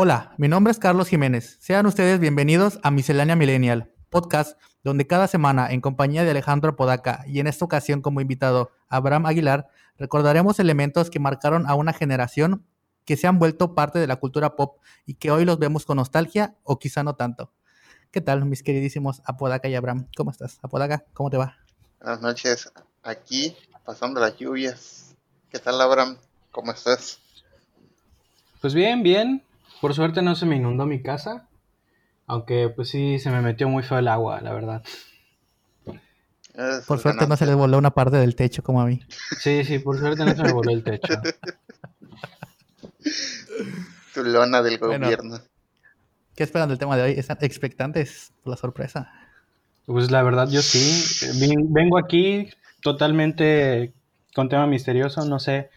Hola, mi nombre es Carlos Jiménez. Sean ustedes bienvenidos a Miscelánea Millennial, podcast donde cada semana, en compañía de Alejandro Podaca y en esta ocasión como invitado Abraham Aguilar, recordaremos elementos que marcaron a una generación que se han vuelto parte de la cultura pop y que hoy los vemos con nostalgia o quizá no tanto. ¿Qué tal, mis queridísimos Apodaca y Abraham? ¿Cómo estás? Apodaca, ¿cómo te va? Buenas noches, aquí pasando las lluvias. ¿Qué tal, Abraham? ¿Cómo estás? Pues bien, bien. Por suerte no se me inundó mi casa, aunque pues sí se me metió muy feo el agua, la verdad. Por suerte no se les voló una parte del techo como a mí. Sí, sí, por suerte no se me voló el techo. Tu lona del Bueno. gobierno. ¿Qué esperan del tema de hoy? ¿Están expectantes por la sorpresa? Pues la verdad yo sí. Vin- Vengo aquí totalmente con tema misterioso. No sé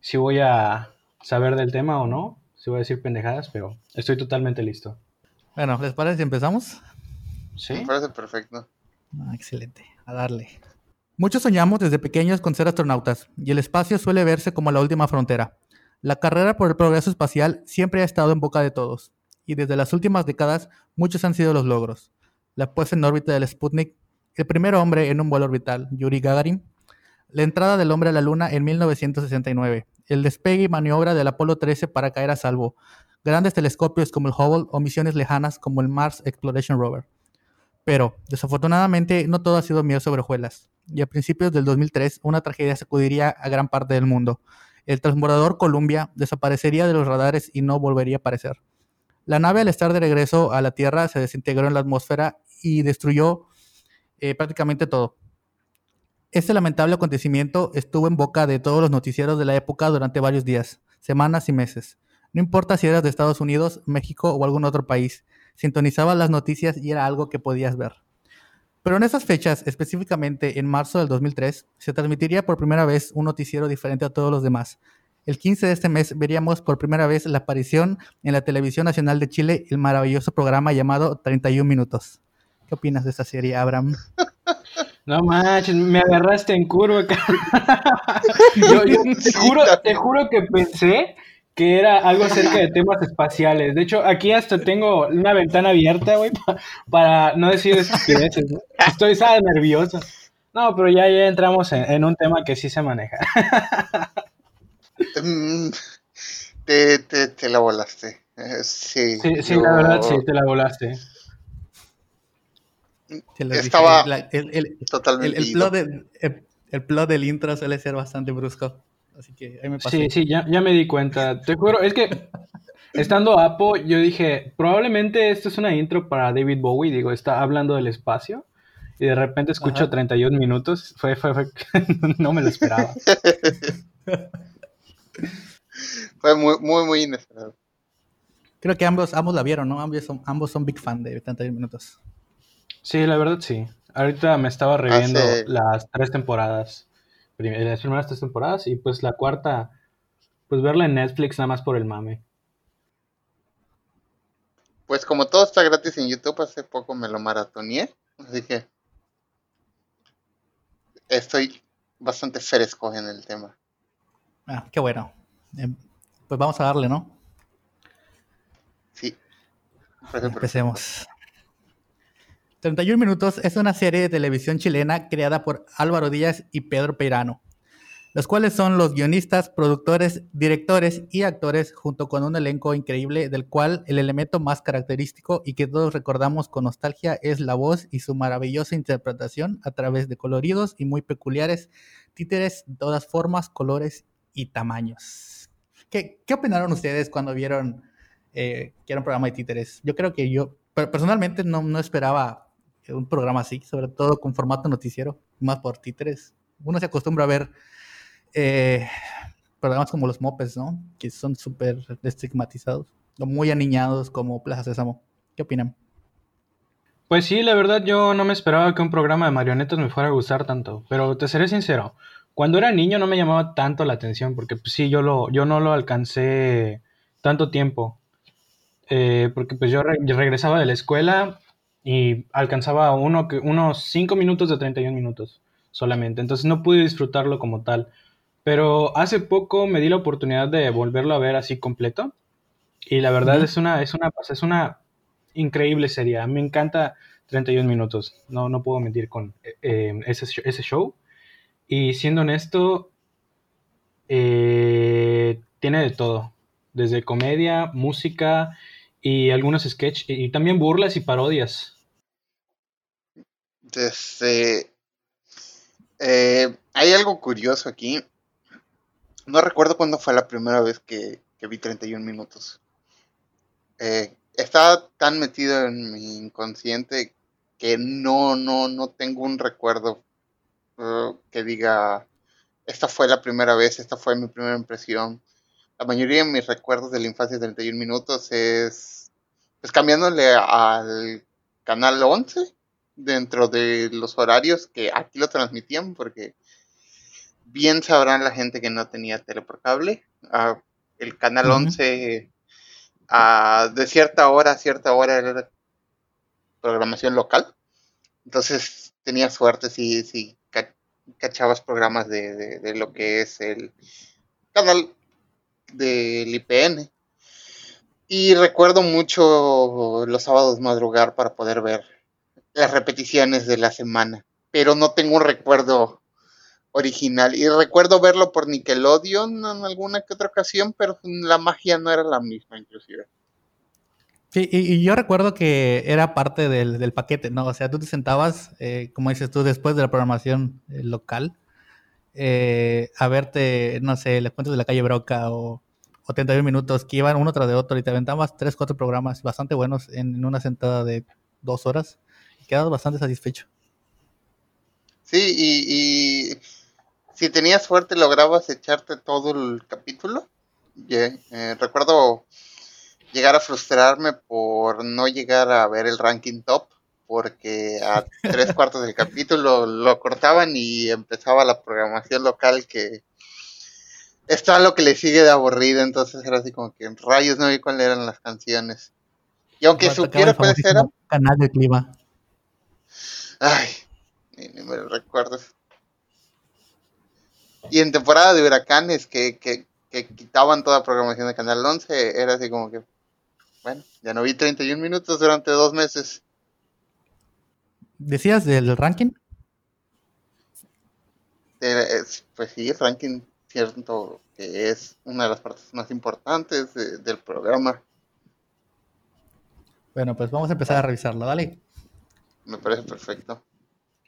si voy a saber del tema o no. Si voy a decir pendejadas, pero estoy totalmente listo. Bueno, ¿les parece si empezamos? ¿Sí? Me parece perfecto. Ah, excelente, a darle. Muchos soñamos desde pequeños con ser astronautas, y el espacio suele verse como la última frontera. La carrera por el progreso espacial siempre ha estado en boca de todos, y desde las últimas décadas muchos han sido los logros. La puesta en órbita del Sputnik, el primer hombre en un vuelo orbital, Yuri Gagarin, la entrada del hombre a la Luna en 1969, el despegue y maniobra del Apolo 13 para caer a salvo, grandes telescopios como el Hubble o misiones lejanas como el Mars Exploration Rover. Pero, desafortunadamente, no todo ha sido miel sobre hojuelas. Y a principios del 2003, una tragedia sacudiría a gran parte del mundo. El transbordador Columbia desaparecería de los radares y no volvería a aparecer. La nave, al estar de regreso a la Tierra, se desintegró en la atmósfera y destruyó eh, prácticamente todo. Este lamentable acontecimiento estuvo en boca de todos los noticieros de la época durante varios días, semanas y meses. No importa si eras de Estados Unidos, México o algún otro país, sintonizabas las noticias y era algo que podías ver. Pero en esas fechas, específicamente en marzo del 2003, se transmitiría por primera vez un noticiero diferente a todos los demás. El 15 de este mes veríamos por primera vez la aparición en la Televisión Nacional de Chile el maravilloso programa llamado 31 Minutos. ¿Qué opinas de esta serie, Abraham? No manches, me agarraste en curva. yo, yo te, juro, te juro que pensé que era algo acerca de temas espaciales. De hecho, aquí hasta tengo una ventana abierta, güey, pa- para no decir estupideces. ¿no? Estoy ¿sabes? nervioso. No, pero ya, ya entramos en, en un tema que sí se maneja. Te, te, te la volaste. Eh, Sí, Sí, sí, yo la verdad, sí, te la volaste. Dije, Estaba el, totalmente el plot del- el- el plot del intro suele ser bastante brusco. Así que ahí me pasé. Sí, sí, ya, ya me di cuenta. Te juro, es que estando Apo, yo dije, probablemente esto es una intro para David Bowie, digo, está hablando del espacio. Y de repente escucho Ajá. 31 minutos. Fue, fue, fue- no me lo esperaba. Fue muy, muy, muy inesperado. Creo que ambos, ambos la vieron, ¿no? Ambos son, ambos son big fan de 31 minutos. Sí, la verdad sí. Ahorita me estaba reviendo Hace- las tres temporadas. Prim- Las primeras tres temporadas y pues la cuarta, pues verla en Netflix nada más por el mame. Pues como todo está gratis en YouTube, hace poco me lo maratoneé. Así que estoy bastante fresco en el tema. Ah, qué bueno. Em, pues vamos a darle, ¿no? Sí. Empecemos. 31 Minutos es una serie de televisión chilena creada por Álvaro Díaz y Pedro Peirano, los cuales son los guionistas, productores, directores y actores, junto con un elenco increíble, del cual el elemento más característico y que todos recordamos con nostalgia es la voz y su maravillosa interpretación a través de coloridos y muy peculiares títeres de todas formas, colores y tamaños. ¿Qué, qué opinaron ustedes cuando vieron eh, que era un programa de títeres? Yo creo que yo per- personalmente no, no esperaba un programa así, sobre todo con formato noticiero, más por títeres. Uno se acostumbra a ver eh, programas como los mopes, ¿no? Que son súper estigmatizados, muy aniñados como Plaza Sésamo. ¿Qué opinan? Pues sí, la verdad yo no me esperaba que un programa de marionetas me fuera a gustar tanto, pero te seré sincero, cuando era niño no me llamaba tanto la atención, porque pues sí, yo, lo, yo no lo alcancé tanto tiempo, Eh, porque pues yo regresaba de la escuela y alcanzaba uno, que- unos 5 minutos de 31 minutos solamente, entonces no pude disfrutarlo como tal, pero hace poco me di la oportunidad de volverlo a ver así completo Y la verdad es una, es una, es una increíble serie. Me encanta 31 minutos. No, no puedo mentir con eh, ese, ese, show. Y siendo honesto, eh, tiene de todo. Desde comedia, música y algunos sketches. Y también burlas y parodias. Desde... Eh, hay algo curioso aquí. No recuerdo cuándo fue la primera vez que, que vi 31 minutos. Eh, estaba tan metido en mi inconsciente que no, no, no tengo un recuerdo uh, que diga, esta fue la primera vez, esta fue mi primera impresión. La mayoría de mis recuerdos de la infancia de 31 minutos es, pues cambiándole al canal 11 dentro de los horarios que aquí lo transmitían, porque bien sabrán la gente que no tenía tele por cable. Ah, el canal 11 de cierta hora a cierta hora era programación local. Entonces tenía suerte si, si cachabas programas de, de, lo que es el canal del IPN. Y recuerdo mucho los sábados madrugar para poder ver las repeticiones de la semana. Pero no tengo un recuerdo original. Y recuerdo verlo por Nickelodeon en alguna que otra ocasión, pero la magia no era la misma, inclusive. Sí, y, yo recuerdo que era parte del, paquete, ¿no? O sea, tú te sentabas, eh, como dices tú, después de la programación eh, local, eh, a verte, no sé, les cuentos de la calle Broca o, o 31 minutos, que iban uno tras de otro y te aventabas tres, cuatro programas bastante buenos en, una sentada de dos horas y quedabas bastante satisfecho. Sí, y si tenías suerte lograbas echarte todo el capítulo. Eh, recuerdo llegar a frustrarme por no llegar a ver el ranking top, porque a tres cuartos del capítulo lo cortaban y empezaba la programación local que está lo que le sigue de aburrido, entonces era así como que en rayos no vi cuáles eran las canciones. Y aunque supiera cuáles eran... Canal de clima. Ay, ni, me recuerdo. Y en temporada de huracanes que, que, quitaban toda programación de Canal 11, era así como que, bueno, ya no vi 31 minutos durante dos meses. ¿Decías del ranking? pues sí, el ranking cierto que es una de las partes más importantes del programa. Bueno, pues vamos a empezar a revisarlo, dale. Me parece perfecto.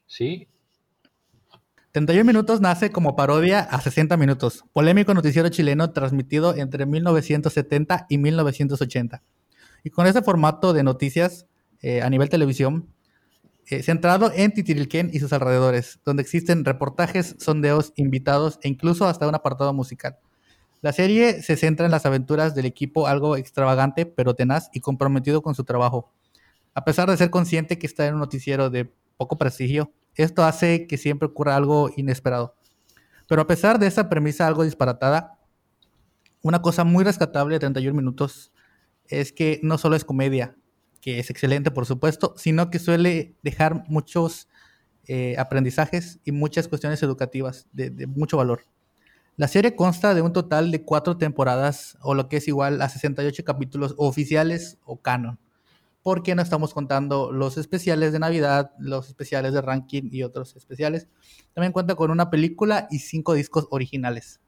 Sí, 31 minutos nace como parodia a 60 minutos, polémico noticiero chileno transmitido entre 1970 y 1980. Y con ese formato de noticias eh, a nivel televisión, eh, centrado en Titirilquén y sus alrededores, donde existen reportajes, sondeos, invitados e incluso hasta un apartado musical. La serie se centra en las aventuras del equipo algo extravagante, pero tenaz y comprometido con su trabajo. A pesar de ser consciente que está en un noticiero de poco prestigio, esto hace que siempre ocurra algo inesperado. Pero a pesar de esa premisa algo disparatada, una cosa muy rescatable de 31 minutos es que no solo es comedia, que es excelente por supuesto, sino que suele dejar muchos eh, aprendizajes y muchas cuestiones educativas de, de, mucho valor. La serie consta de un total de cuatro temporadas, o lo que es igual a 68 capítulos oficiales o canon porque no estamos contando los especiales de Navidad, los especiales de ranking y otros especiales. También cuenta con una película y cinco discos originales.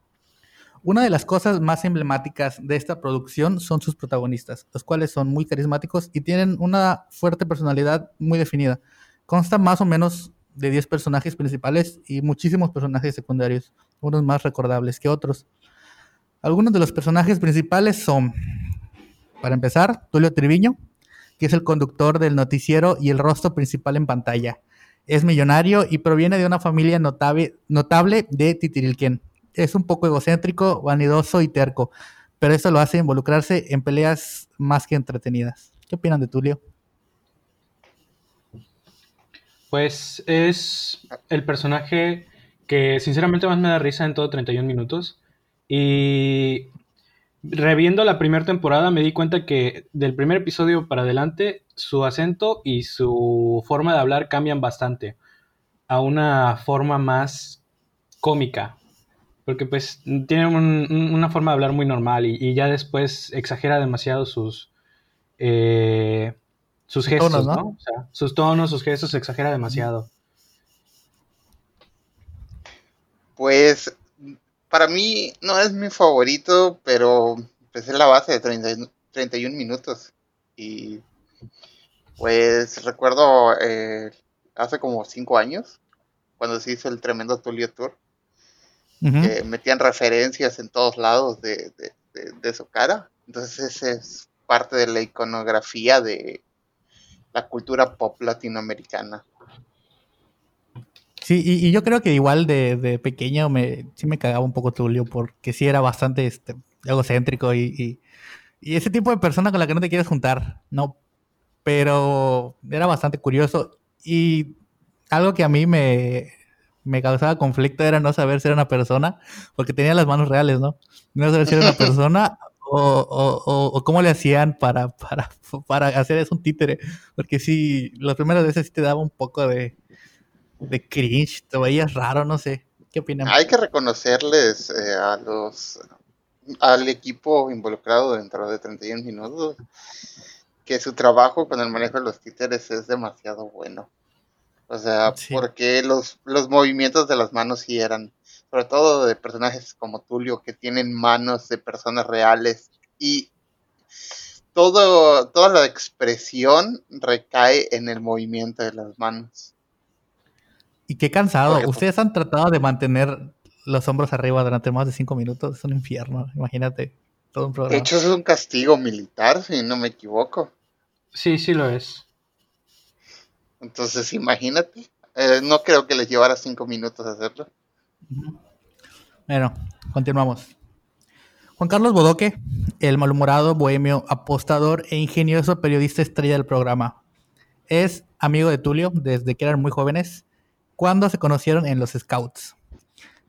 Una de las cosas más emblemáticas de esta producción son sus protagonistas, los cuales son muy carismáticos y tienen una fuerte personalidad muy definida. Consta más o menos de 10 personajes principales y muchísimos personajes secundarios, unos más recordables que otros. Algunos de los personajes principales son, para empezar, Tulio Triviño, que es el conductor del noticiero y el rostro principal en pantalla. Es millonario y proviene de una familia notable, notable de Titirilquén. Es un poco egocéntrico, vanidoso y terco, pero eso lo hace involucrarse en peleas más que entretenidas. ¿Qué opinan de Tulio? Pues es el personaje que sinceramente más me da risa en todo 31 minutos. Y reviendo la primera temporada me di cuenta que del primer episodio para adelante su acento y su forma de hablar cambian bastante a una forma más cómica. Porque pues tiene una forma de hablar muy normal y, ya después exagera demasiado sus, eh, sus gestos, ¿no? O sea, sus tonos, sus gestos, exagera demasiado. Pues para mí no es mi favorito, pero pues es la base de 31 minutos. Y pues recuerdo eh, hace como 5 años, cuando se hizo el tremendo Tulio Tour, que metían referencias en todos lados de, su cara. Entonces es parte de la iconografía de la cultura pop latinoamericana. Sí, y, yo creo que igual de, pequeño me, sí me cagaba un poco Tulio, porque sí era bastante este, egocéntrico y, y, ese tipo de persona con la que no te quieres juntar, ¿no? Pero era bastante curioso y algo que a mí me, me causaba conflicto era no saber si era una persona, porque tenía las manos reales, ¿no? No saber si era una persona o, o, o, cómo le hacían para, para, para hacer eso un títere, porque sí, las primeras veces sí te daba un poco de de cringe, te veías raro, no sé. ¿Qué opinan? Hay que reconocerles eh, a los al equipo involucrado dentro de 31 minutos que su trabajo con el manejo de los títeres es demasiado bueno. O sea, porque los, los movimientos de las manos sí eran, sobre todo de personajes como Tulio, que tienen manos de personas reales y todo, toda la expresión recae en el movimiento de las manos. Y qué cansado. Ustedes han tratado de mantener los hombros arriba durante más de cinco minutos. Es un infierno. Imagínate. Todo un programa. De hecho, es un castigo militar, si no me equivoco. Sí, sí lo es. Entonces, imagínate. Eh, no creo que les llevara cinco minutos hacerlo. Bueno, continuamos. Juan Carlos Bodoque, el malhumorado, bohemio, apostador e ingenioso periodista estrella del programa. Es amigo de Tulio desde que eran muy jóvenes cuando se conocieron en los Scouts.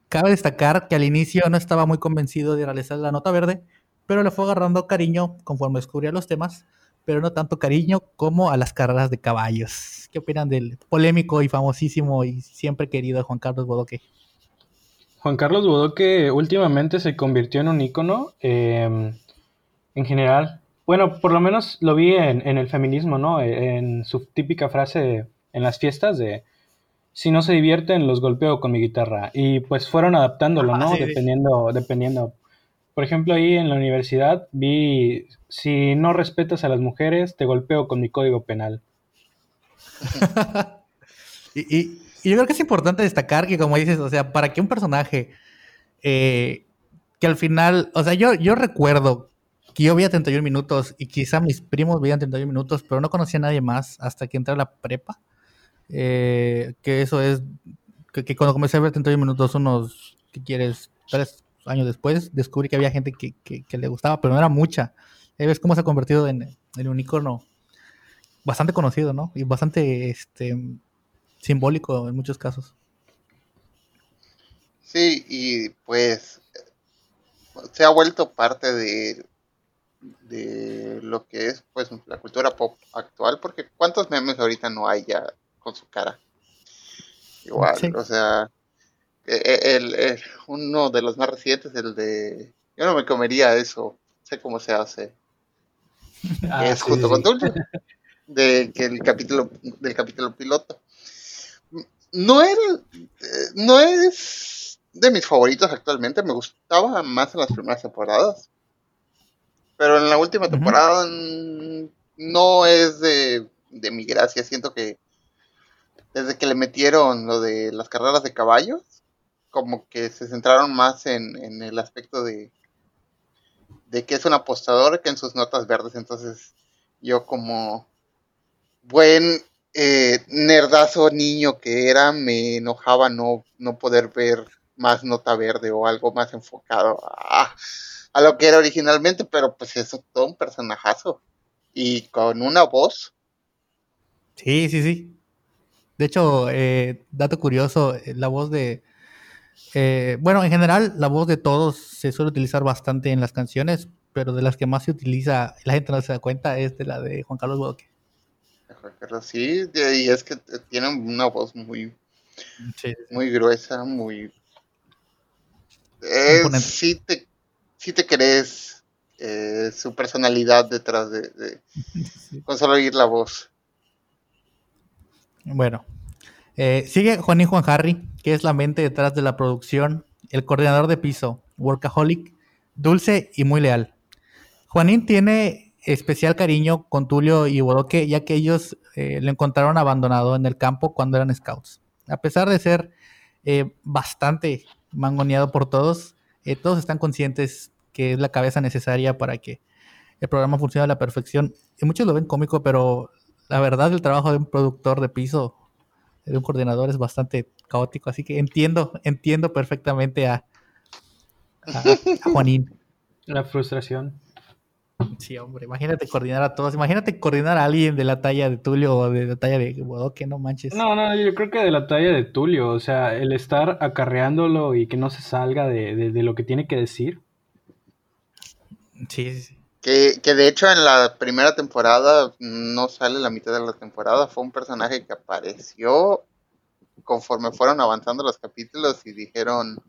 Cabe destacar que al inicio no estaba muy convencido de realizar la nota verde, pero le fue agarrando cariño conforme descubría los temas, pero no tanto cariño como a las carreras de caballos. ¿Qué opinan del polémico y famosísimo y siempre querido Juan Carlos Bodoque? Juan Carlos Bodoque últimamente se convirtió en un ícono em, en general. Bueno, por lo menos lo vi en, en, el feminismo, ¿no? En su típica frase en las fiestas de si no se divierten, los golpeo con mi guitarra. Y pues fueron adaptándolo, ¿no? dependiendo, dependiendo. Por ejemplo, ahí en la universidad vi, si no respetas a las mujeres, te golpeo con mi código penal. y, yo creo que es importante destacar que, como dices, o sea, para que un personaje eh, que al final, o sea, yo, yo recuerdo que yo veía 31 minutos y quizá mis primos veían 31 minutos, pero no conocía a nadie más hasta que entré a la prepa. Eh, que eso es, que, cuando comencé a ver 31 minutos, unos, ¿qué quieres? Tres años después, descubrí que había gente que, le gustaba, pero no era mucha. Ahí ves cómo se ha convertido en, un icono bastante conocido, ¿no? Y bastante este, simbólico en muchos casos. Sí, y pues se ha vuelto parte de, de lo que es pues la cultura pop actual, porque ¿cuántos memes ahorita no hay ya con su cara. Igual, o sea, e, e, el, uno de los más recientes, el de... Yo no me comería eso, sé cómo se hace. Ah, es junto con Dulce, de que el capítulo del capítulo piloto. No era, no es de mis favoritos actualmente, me gustaba más en las primeras temporadas. Pero en la última temporada no es de, de mi gracia, siento que desde que le metieron lo de las carreras de caballos, como que se centraron más en, el aspecto de, de que es un apostador que en sus notas verdes. Entonces, yo como buen eh, nerdazo niño que era, me enojaba no, no poder ver más nota verde o algo más enfocado a, a lo que era originalmente, pero pues eso todo un personajazo. Y con una voz. Sí, sí, sí. De hecho, eh, dato curioso, eh, la voz de... Eh, bueno, en general, la voz de todos se suele utilizar bastante en las canciones, pero de las que más se utiliza, la gente no se da cuenta, es de la de Juan Carlos Bodoque. Sí, y es que tiene una voz muy, muy gruesa, muy... Eh, sí, te, sí te crees eh, su personalidad detrás de, con solo oír la voz. Bueno, eh, sigue Juan y Juan Harry, que es la mente detrás de la producción, el coordinador de piso, workaholic, dulce y muy leal. Juanín tiene especial cariño con Tulio y Bodoque, ya que ellos eh, lo encontraron abandonado en el campo cuando eran scouts. A pesar de ser eh, bastante mangoneado por todos, eh, todos están conscientes que es la cabeza necesaria para que el programa funcione a la perfección. Y muchos lo ven cómico, pero la verdad el trabajo de un productor de piso, de un coordinador, es bastante caótico. Así que entiendo, entiendo perfectamente a, a Juanín. La frustración. Sí, hombre, imagínate coordinar a todos. Imagínate coordinar a alguien de la talla de Tulio o de la talla de Bodoque, no manches. No, no, yo creo que de la talla de Tulio. O sea, el estar acarreándolo y que no se salga de, lo que tiene que decir. Sí, sí, sí. Que, que, de hecho en la primera temporada no sale la mitad de la temporada. Fue un personaje que apareció conforme fueron avanzando los capítulos y dijeron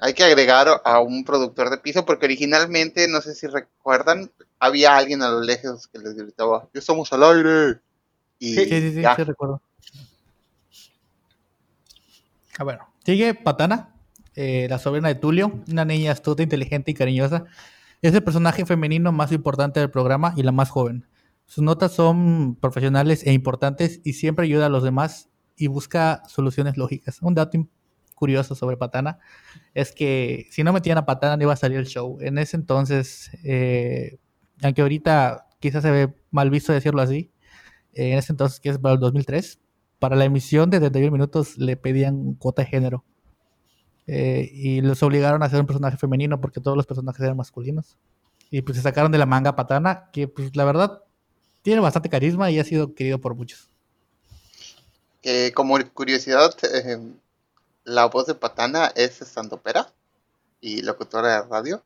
hay que agregar a un productor de piso porque originalmente, no sé si recuerdan, había alguien a lo lejos que les gritaba, ¡Ya estamos al aire! Y sí, sí, sí, sí, recuerdo. Ah, bueno, sigue Patana, eh, la sobrina de Tulio, una niña astuta, inteligente y cariñosa. Es el personaje femenino más importante del programa y la más joven. Sus notas son profesionales e importantes y siempre ayuda a los demás y busca soluciones lógicas. Un dato curioso sobre Patana es que si no metían a Patana no iba a salir el show. En ese entonces, eh, aunque ahorita quizás se ve mal visto decirlo así, eh, en ese entonces, que es para el 2003, para la emisión de 31 minutos le pedían cuota de género. Eh, y los obligaron a hacer un personaje femenino porque todos los personajes eran masculinos. Y pues se sacaron de la manga Patana, que pues la verdad tiene bastante carisma y ha sido querido por muchos. como curiosidad, la voz de Patana es estandopera y locutora de radio.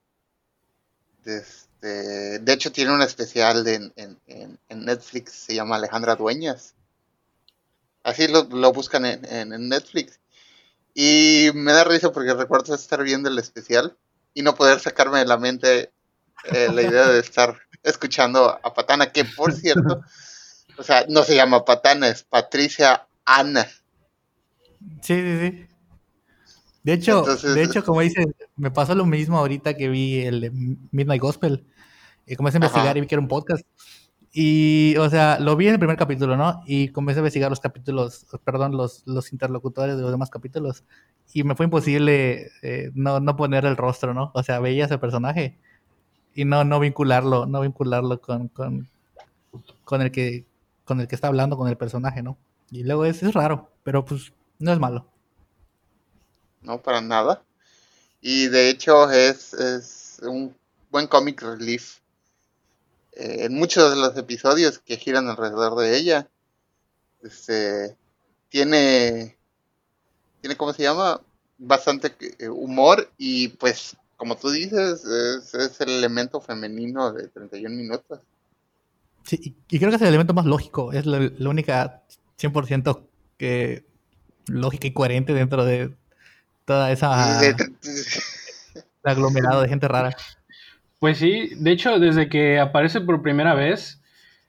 Este, de hecho, tiene un especial en, Netflix, se llama Alejandra Dueñas. Así lo, buscan en, Netflix. Y me da risa porque recuerdo estar viendo el especial y no poder sacarme de la mente eh, la idea de estar escuchando a Patana, que por cierto, o sea, no se llama Patana, es Patricia Ana. Sí, sí, sí. De hecho, de hecho, como dices, me pasó lo mismo ahorita que vi el Midnight Gospel. Y comencé a investigar y vi que era un podcast. Y, o sea, lo vi en el primer capítulo, ¿no? Y comencé a investigar los capítulos, perdón, los, los interlocutores de los demás capítulos. Y me fue imposible eh, no, no poner el rostro, ¿no? O sea, veía ese personaje y no, no vincularlo, no vincularlo con, con, con, el que, con el que está hablando, con el personaje, ¿no? Y luego es, es raro, pero pues no es malo no para nada. Y de hecho es, un buen comic relief eh, en muchos de los episodios que giran alrededor de ella. Este, tiene, tiene, ¿cómo se llama? Bastante eh, humor y pues, como tú dices, es, el elemento femenino de 31 minutos. Sí, y creo que es el elemento más lógico, es la, la única 100% que lógica y coherente dentro de, toda esa aglomerado de gente rara. Pues sí, de hecho, desde que aparece por primera vez,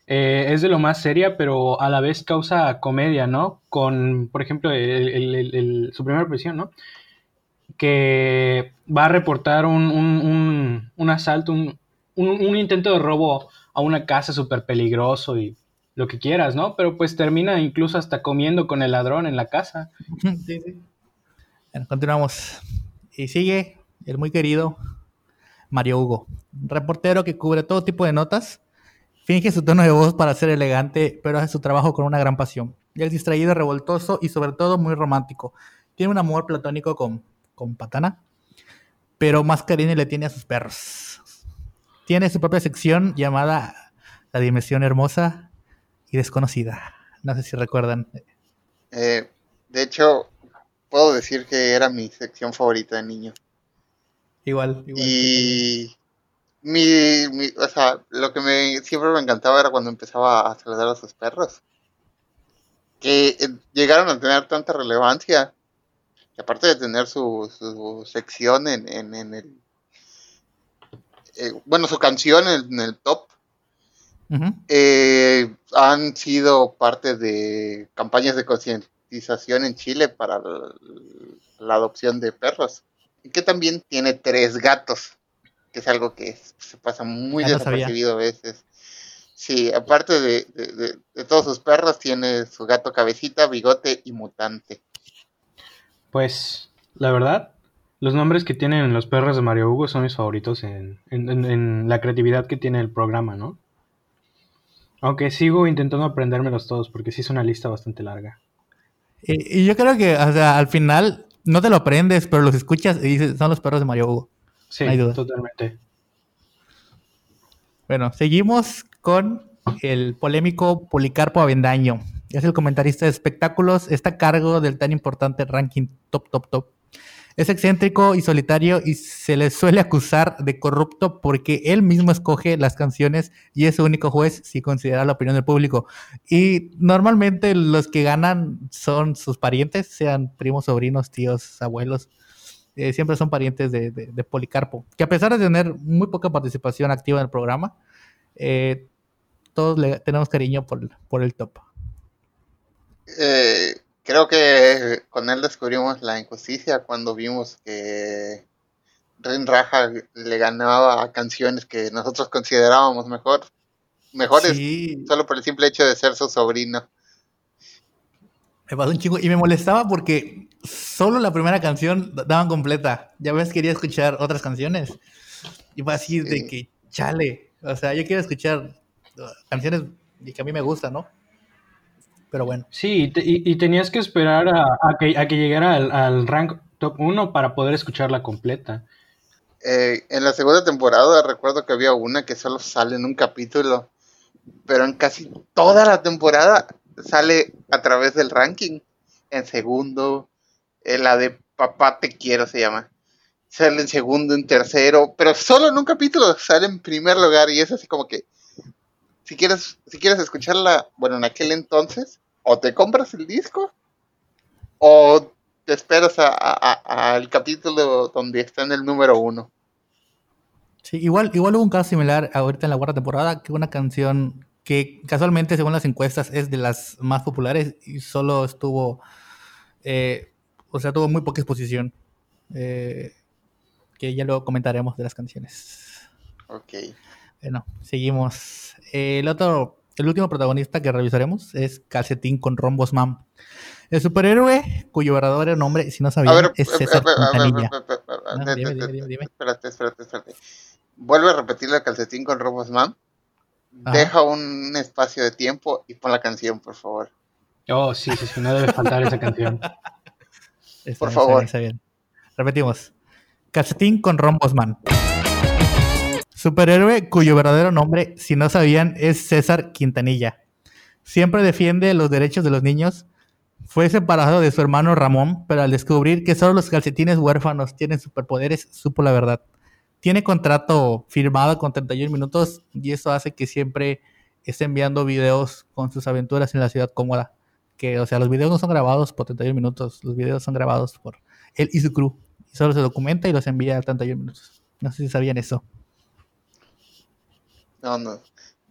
eh, es de lo más seria, pero a la vez causa comedia, ¿no? Con, por ejemplo, su primera prisión, ¿no? Que va a reportar un, asalto, un, un, intento de robo a una casa súper peligroso y lo que quieras, ¿no? Pero pues termina incluso hasta comiendo con el ladrón en la casa. Sí, sí. Bueno, continuamos. Y sigue el muy querido Mario Hugo, reportero que cubre todo tipo de notas, finge su tono de voz para ser elegante, pero hace su trabajo con una gran pasión. Y es distraído, revoltoso y sobre todo muy romántico. Tiene un amor platónico con, con Patana, pero más cariño le tiene a sus perros. Tiene su propia sección llamada La Dimensión Hermosa y Desconocida. No sé si recuerdan. Eh, de hecho, puedo decir que era mi sección favorita de niño. Igual, igual. Y mi, mi, o sea, lo que me siempre me encantaba era cuando empezaba a saludar a sus perros. Que eh, llegaron a tener tanta relevancia aparte de tener su, su sección en, en, el... Eh, bueno, su canción en, el top, eh, han sido parte de campañas de concientización en Chile para la, adopción de perros. Y que también tiene tres gatos, que es algo que se pasa muy desapercibido a veces. Sí, aparte de, de, todos sus perros, tiene su gato cabecita, bigote y mutante. Pues, la verdad, los nombres que tienen los perros de Mario Hugo son mis favoritos en, en, la creatividad que tiene el programa, ¿no? Aunque sigo intentando aprendérmelos todos porque sí es una lista bastante larga. Y, yo creo que, o sea, al final no te lo aprendes, pero los escuchas y dices, son los perros de Mario Hugo. Sí, totalmente. Bueno, seguimos con el polémico Policarpo Avendaño. Es el comentarista de espectáculos, está a cargo del tan importante ranking Top Top Top. Es excéntrico y solitario y se le suele acusar de corrupto porque él mismo escoge las canciones y es su único juez si considera la opinión del público. Y normalmente los que ganan son sus parientes, sean primos, sobrinos, tíos, abuelos. Eh, siempre son parientes de, Policarpo, que a pesar de tener muy poca participación activa en el programa, eh, todos le tenemos cariño por, por el top. Eh, creo que con él descubrimos la injusticia cuando vimos que Rin Raja le ganaba a canciones que nosotros considerábamos mejor, mejores solo por el simple hecho de ser su sobrino. Me pasó un chingo y me molestaba porque solo la primera canción daban completa. Ya ves, quería escuchar otras canciones. Y fue así de que, chale, o sea, yo quiero escuchar canciones que a mí me gustan, ¿no? Pero bueno. Sí, y, tenías que esperar a, que, llegara al, rank top 1 para poder escucharla completa. Eh, en la segunda temporada recuerdo que había una que solo sale en un capítulo, pero en casi toda la temporada sale a través del ranking. En segundo, en la de Papá Te Quiero se llama. Sale en segundo, en tercero, pero solo en un capítulo sale en primer lugar y es así como que si quieres, si quieres escucharla, bueno, en aquel entonces, o te compras el disco, o te esperas al capítulo donde está en el número uno. Sí, igual, igual hubo un caso similar ahorita en la cuarta temporada, que una canción que casualmente, según las encuestas, es de las más populares y solo estuvo, eh, o sea, tuvo muy poca exposición. Eh, que ya luego comentaremos de las canciones. Ok. Bueno, seguimos. El otro, el último protagonista que revisaremos es Calcetín con Rombos Mam. El superhéroe cuyo verdadero nombre, si no sabían, es César Quintanilla. Dime, dime, dime. Espérate, espérate, espérate. Vuelve a repetir el Calcetín con Rombos Mam. Deja un espacio de tiempo y pon la canción, por favor. Oh, sí, sí, sí, no debe faltar esa canción. por favor. Está bien, Repetimos. Calcetín con Rombosman. Superhéroe cuyo verdadero nombre, si no sabían, es César Quintanilla. Siempre defiende los derechos de los niños. Fue separado de su hermano Ramón, pero al descubrir que solo los calcetines huérfanos tienen superpoderes, supo la verdad. Tiene contrato firmado con 31 minutos y eso hace que siempre esté enviando videos con sus aventuras en la ciudad cómoda. Que, o sea, los videos no son grabados por 31 minutos, los videos son grabados por él y su crew. solo se documenta y los envía a 31 minutos. No sé si sabían eso. No, no,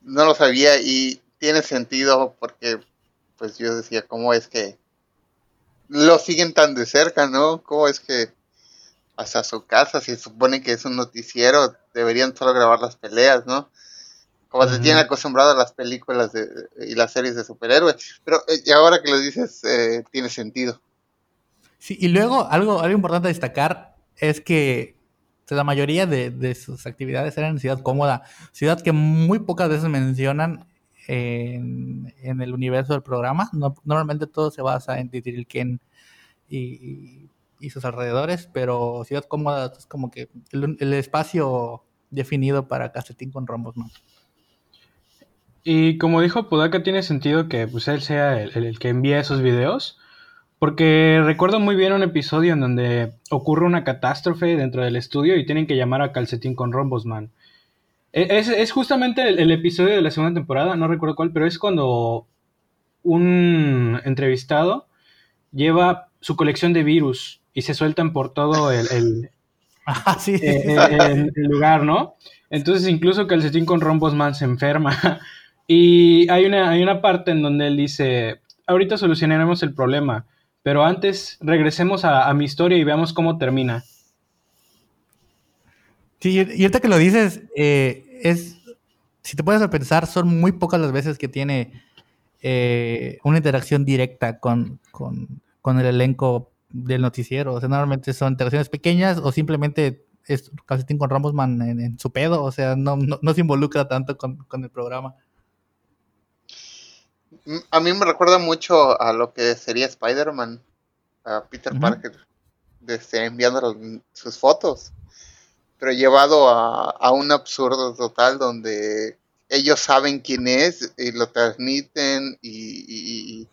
no lo sabía y tiene sentido porque pues yo decía, ¿cómo es que lo siguen tan de cerca, no? ¿Cómo es que hasta su casa, si se supone que es un noticiero, deberían solo grabar las peleas, ¿no? Como se tienen acostumbrado a las películas y las series de superhéroes. Pero eh, ahora que lo dices, eh, tiene sentido. Sí, y luego algo, algo importante a destacar es que la mayoría de, sus actividades eran en Ciudad Cómoda, ciudad que muy pocas veces mencionan en, el universo del programa. normalmente todo se basa en Titilquén y, y, sus alrededores, pero Ciudad Cómoda es como que el, espacio definido para Casetín con rombos. Y como dijo Pudaka, tiene sentido que pues, él sea el, el que envía esos videos porque recuerdo muy bien un episodio en donde ocurre una catástrofe dentro del estudio y tienen que llamar a Calcetín con Rombosman. E, es, justamente el, episodio de la segunda temporada, no recuerdo cuál, pero es cuando un entrevistado lleva su colección de virus y se sueltan por todo el, el, Ah, sí. eh, eh, el lugar, ¿no? Entonces incluso Calcetín con Rombos Man se enferma y hay una, hay una parte en donde él dice, ahorita solucionaremos el problema, pero antes regresemos a, mi historia y veamos cómo termina. Sí, y ahorita que lo dices, eh, es, si te puedes a pensar, son muy pocas las veces que tiene eh, una interacción directa con, con, con el elenco del noticiero. O sea, normalmente son interacciones pequeñas o simplemente es calcetín con Ramosman en, en su pedo. O sea, no, no, no se involucra tanto con, con el programa. A mí me recuerda mucho a lo que sería Spider-Man, a Peter Ujú. Parker, desde enviando los- sus fotos, pero llevado a, a un absurdo total donde ellos saben quién es y lo transmiten y, y- y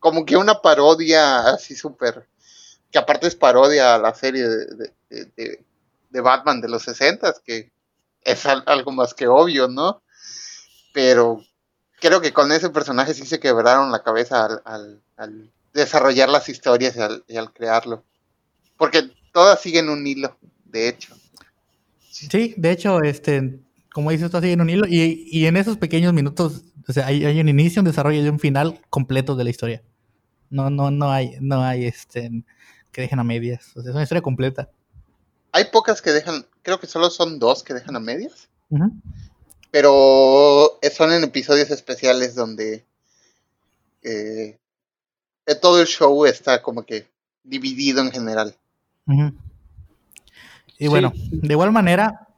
como que una parodia así súper, que aparte es parodia a la serie de, de- de- de- Batman de los 60 que es al- algo más que obvio, ¿no? Pero creo que con ese personaje sí se quebraron la cabeza al, al- al desarrollar las historias y al, y al crearlo. Porque todas siguen un hilo, de hecho. Sí, de hecho, este, como dices, está siguiendo un hilo y, y en esos pequeños minutos, o sea, hay, hay un inicio, un desarrollo y un final completo de la historia. No, no, no hay, no hay, este, que dejen a medias. O sea, es una historia completa. Hay pocas que dejan, creo que solo son dos que dejan a medias, Ujú. Pero son en episodios especiales donde eh, eh, todo el show está como que dividido en general. Y Sí. bueno, de igual manera,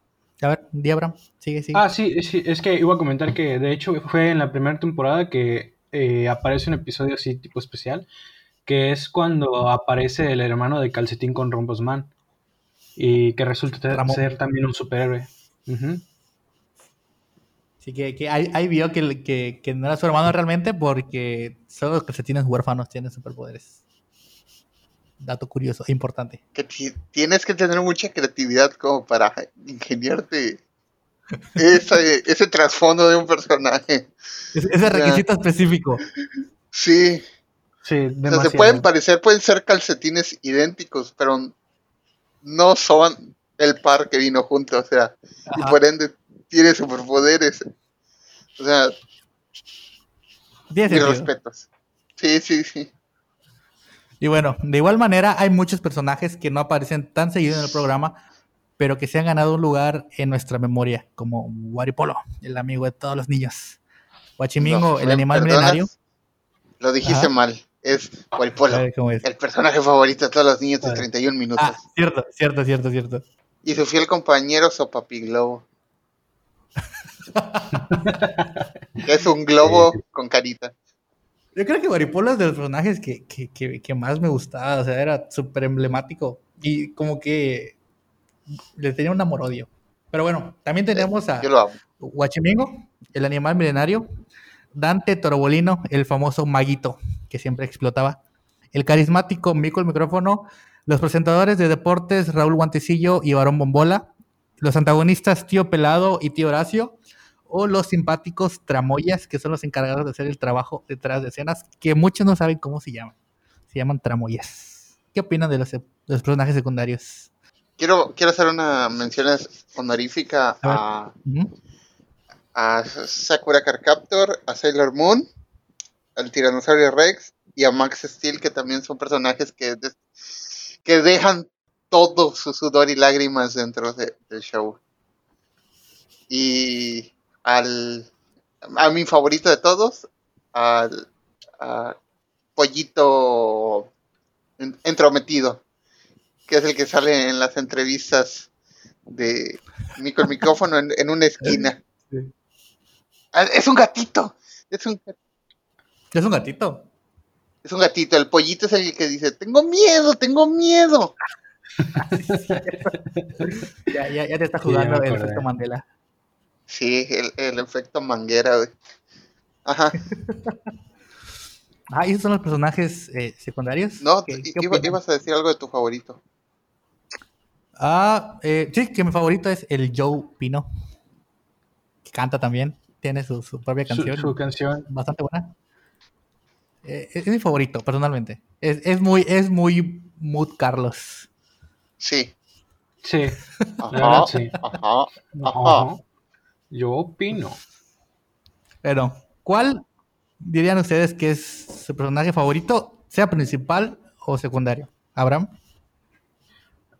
a ver, Diabra, sigue, sigue. Ah, sí, sí, es que iba a comentar que de hecho fue en la primera temporada que eh, aparece un episodio así tipo especial, que es cuando aparece el hermano de Calcetín con Rombos Man y que resulta Ramón. ser también un superhéroe. Así que, que ahí, ahí vio que, que, que no era su hermano realmente porque solo los calcetines huérfanos tienen superpoderes. Dato curioso e importante. Que ti- tienes que tener mucha creatividad como para ingeniarte ese, ese trasfondo de un personaje. Es- ese requisito específico. Sí, Sí, o sea, se pueden parecer, pueden ser calcetines idénticos, pero no son el par que vino junto, o sea, y Ajá. por ende tiene superpoderes. O sea, mis respetos. Sí, sí, sí. Y bueno, de igual manera hay muchos personajes que no aparecen tan seguido en el programa, pero que se han ganado un lugar en nuestra memoria, como Waripolo, el amigo de todos los niños. Huachimingo, No, el ¿me animal perdonas? milenario. Lo dijiste Ajá. mal. Es es. el personaje favorito de todos los niños de Ah. 31 minutos. Ah, cierto, cierto, cierto, cierto. Y su fiel compañero Sopapi Globo. Que es un globo con carita. Yo creo que Guaripolo es de los personajes que, que, que, que más me gustaba, o sea, era súper emblemático y como que le tenía un amor-odio. Pero bueno, también tenemos a. Huachimingo, el animal milenario, Dante Torobolino, el famoso maguito que siempre explotaba, el carismático Mico el micrófono, los presentadores de deportes Raúl Guantecillo y Barón Bombola, los antagonistas Tío Pelado y Tío Horacio, o los simpáticos tramoyas, que son los encargados de hacer el trabajo detrás de escenas, que muchos no saben cómo se llaman. Se llaman tramoyas. ¿Qué opinan de los, de los personajes secundarios? Quiero, quiero hacer una mención honorífica a, Ujú. a Sakura Carcaptor, a Sailor Moon, al Tiranosaurio Rex y a Max Steel, que también son personajes que, que dejan todo su sudor y lágrimas dentro de- del show. Y al a mi favorito de todos, al a Pollito en- Entrometido, que es el que sale en las entrevistas de Mico el micrófono en, en una esquina. Sí. Ah, Es un gatito, es un, Es un gatito. es un gatito. El pollito es el que dice, tengo miedo, tengo miedo. Ya, ya, ya te está Sí, jugando me el efecto Mandela. Sí, el, el efecto manguera, güey. Ajá. Ah, ¿y esos son los personajes eh, secundarios? No, ¿Qué- qué iba- ibas a decir algo de tu favorito. Ah, eh, sí, que mi favorito es el Joe Pino. Que canta también. Tiene su, su propia canción. su canción. Bastante buena. Eh, es, mi favorito, personalmente. Es, es muy, es muy Mood Carlos. Sí. Sí, Ajá, sí. ajá, ajá. Yo opino. Pero, ¿cuál dirían ustedes que es su personaje favorito, sea principal o secundario? Abraham.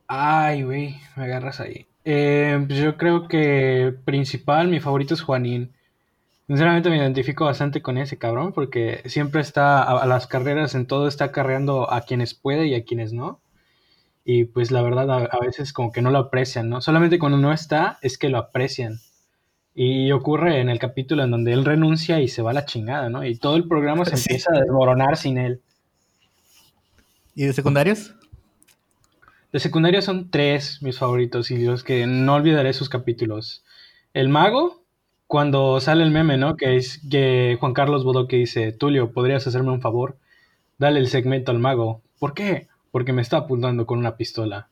Ay, güey, me agarras ahí. Eh, pues yo creo que principal, mi favorito es Juanín. Sinceramente me identifico bastante con ese cabrón porque siempre está a, a las carreras, en todo está carreando a quienes puede y a quienes no. Y pues la verdad a, a veces como que no lo aprecian, ¿no? Solamente cuando no está es que lo aprecian. Y ocurre en el capítulo en donde él renuncia y se va a la chingada, ¿no? Y todo el programa se Sí. empieza a desmoronar sin él. ¿Y de secundarios? De secundaria son tres mis favoritos y los que no olvidaré sus capítulos. El mago, cuando sale el meme, ¿no? Que es que Juan Carlos Bodoque dice, Tulio, ¿podrías hacerme un favor? Dale el segmento al mago. ¿Por qué? Porque me está apuntando con una pistola.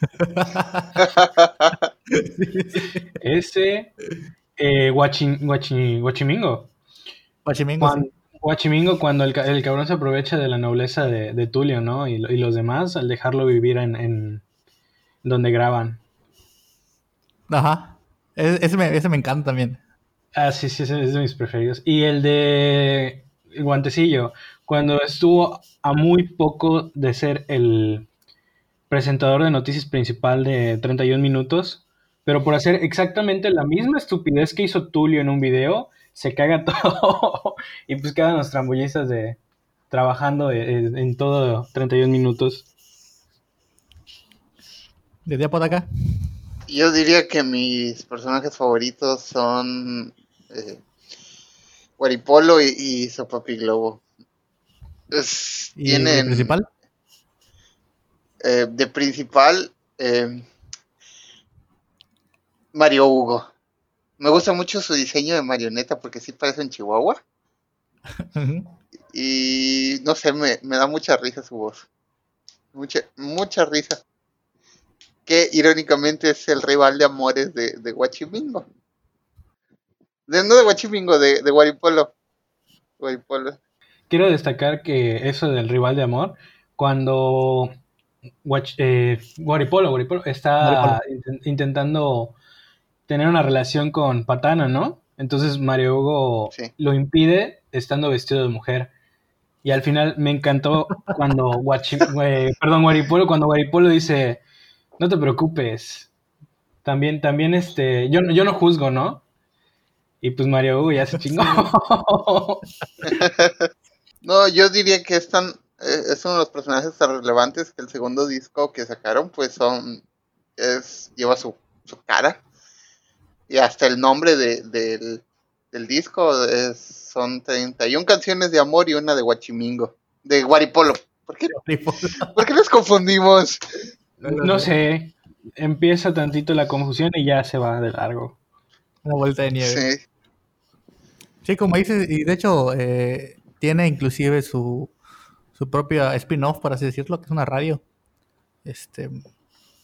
Ese, eh, Guachin- Guachimingo. Guachimingo, sí. Cuan- Guachimingo cuando el, el cabrón se aprovecha de la nobleza de, de Tulio, ¿no? Y, y los demás al dejarlo vivir en, en donde graban. Ajá. E- Ese me, ese me encanta también. Ah, sí, sí, ese es de mis preferidos. Y el de el Guantecillo, cuando estuvo a muy poco de ser el presentador de noticias principal de 31 minutos, pero por hacer exactamente la misma estupidez que hizo Tulio en un video, se caga todo y pues quedan los trambollistas de trabajando en, en todo 31 minutos. Desde por acá. Yo diría que mis personajes favoritos son eh, Guaripolo y, y Sopapi Globo. Es- ¿Y tienen el principal? eh, de principal eh, Mario Hugo. Me gusta mucho su diseño de marioneta porque sí parece un chihuahua. Y no sé, me, me da mucha risa su voz. Mucha, mucha risa. Que irónicamente es el rival de amores de, de Guachimingo. De, no de Guachimingo, de, de Guaripolo. Guaripolo. Quiero destacar que eso del rival de amor, cuando Guach- eh, Guaripolo, Guaripolo está inten- intentando tener una relación con Patana, ¿no? Entonces Mario Hugo Sí. lo impide estando vestido de mujer. Y al final me encantó cuando Guachi- eh, perdón, Guaripolo, cuando Guaripolo dice, no te preocupes. También, también este, yo, no- yo no juzgo, ¿no? Y pues Mario Hugo ya se chingó. No, yo diría que es tan, eh, es uno de los personajes tan relevantes que el segundo disco que sacaron, pues son, es, lleva su, su cara. Y hasta el nombre de, del, del disco es, son 31 canciones de amor y una de Guachimingo, de Guaripolo. ¿Por qué, ¿Por qué los confundimos? No sé, empieza tantito la confusión y ya se va de largo. Una vuelta de nieve. Sí, Sí, como dices, y de hecho eh, tiene inclusive su, su propia spin-off, por así decirlo, que es una radio. Este,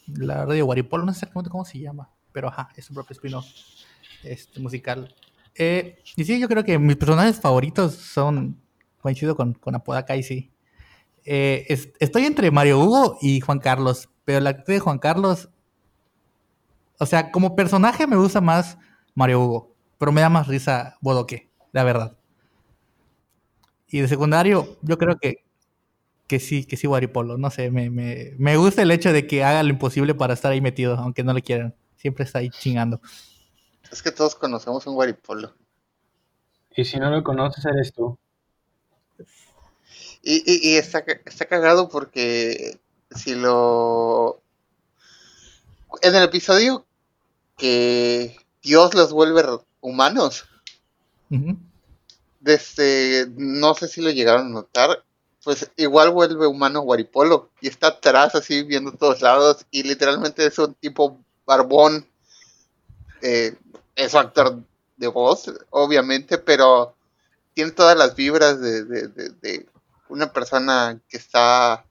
la radio Guaripolo, no sé exactamente cómo se llama, pero ajá, es su propio spin-off este, musical. Eh, y sí, yo creo que mis personajes favoritos son, coincido con, con Apodaca y sí. Eh, es- estoy entre Mario Hugo y Juan Carlos, pero la actitud de Juan Carlos, o sea, como personaje me gusta más Mario Hugo, pero me da más risa Bodoque, la verdad. Y de secundario, yo creo que, que sí, que sí Guaripolo, no sé, me, me, me gusta el hecho de que haga lo imposible para estar ahí metido, aunque no le quieran. Siempre está ahí chingando. es que todos conocemos un Guaripolo. Y si no lo conoces, eres tú. Y, y, y está, está cagado porque si lo... En el episodio que Dios los vuelve humanos, desde, no sé si lo llegaron a notar, pues igual vuelve humano Guaripolo y está atrás así viendo todos lados y literalmente es un tipo barbón, eh, es actor de voz, obviamente, pero tiene todas las vibras de, de- de- de una persona que está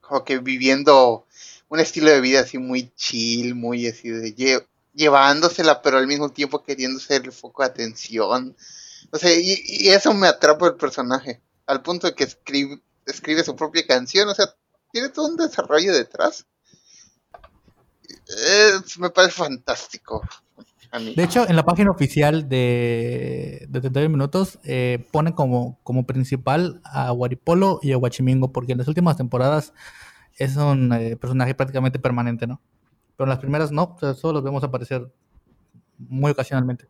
como que viviendo un estilo de vida así muy chill, muy así de lle- llevándosela, pero al mismo tiempo queriendo ser el foco de atención. O sea, y, y eso me atrapa el personaje, al punto de que escribe, escribe su propia canción, o sea, tiene todo un desarrollo detrás. Me parece fantástico. De hecho, en la página oficial de, de 31 Minutos eh, ponen como, como principal a Waripolo y a Huachimingo, porque en las últimas temporadas es un eh, personaje prácticamente permanente, ¿no? Pero en las primeras no, solo los vemos aparecer muy ocasionalmente.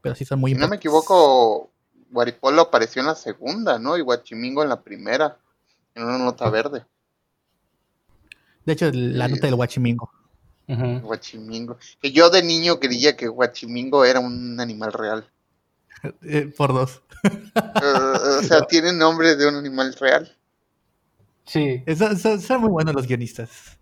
Pero sí son muy Si no me equivoco, Waripolo apareció en la segunda, ¿no? Y Huachimingo en la primera, en una nota verde. De hecho, la nota del Huachimingo. Guachimingo. Que yo de niño creía que Guachimingo era un animal real. Eh, por dos. o sea, tiene nombre de un animal real. Sí. Son, muy buenos los guionistas.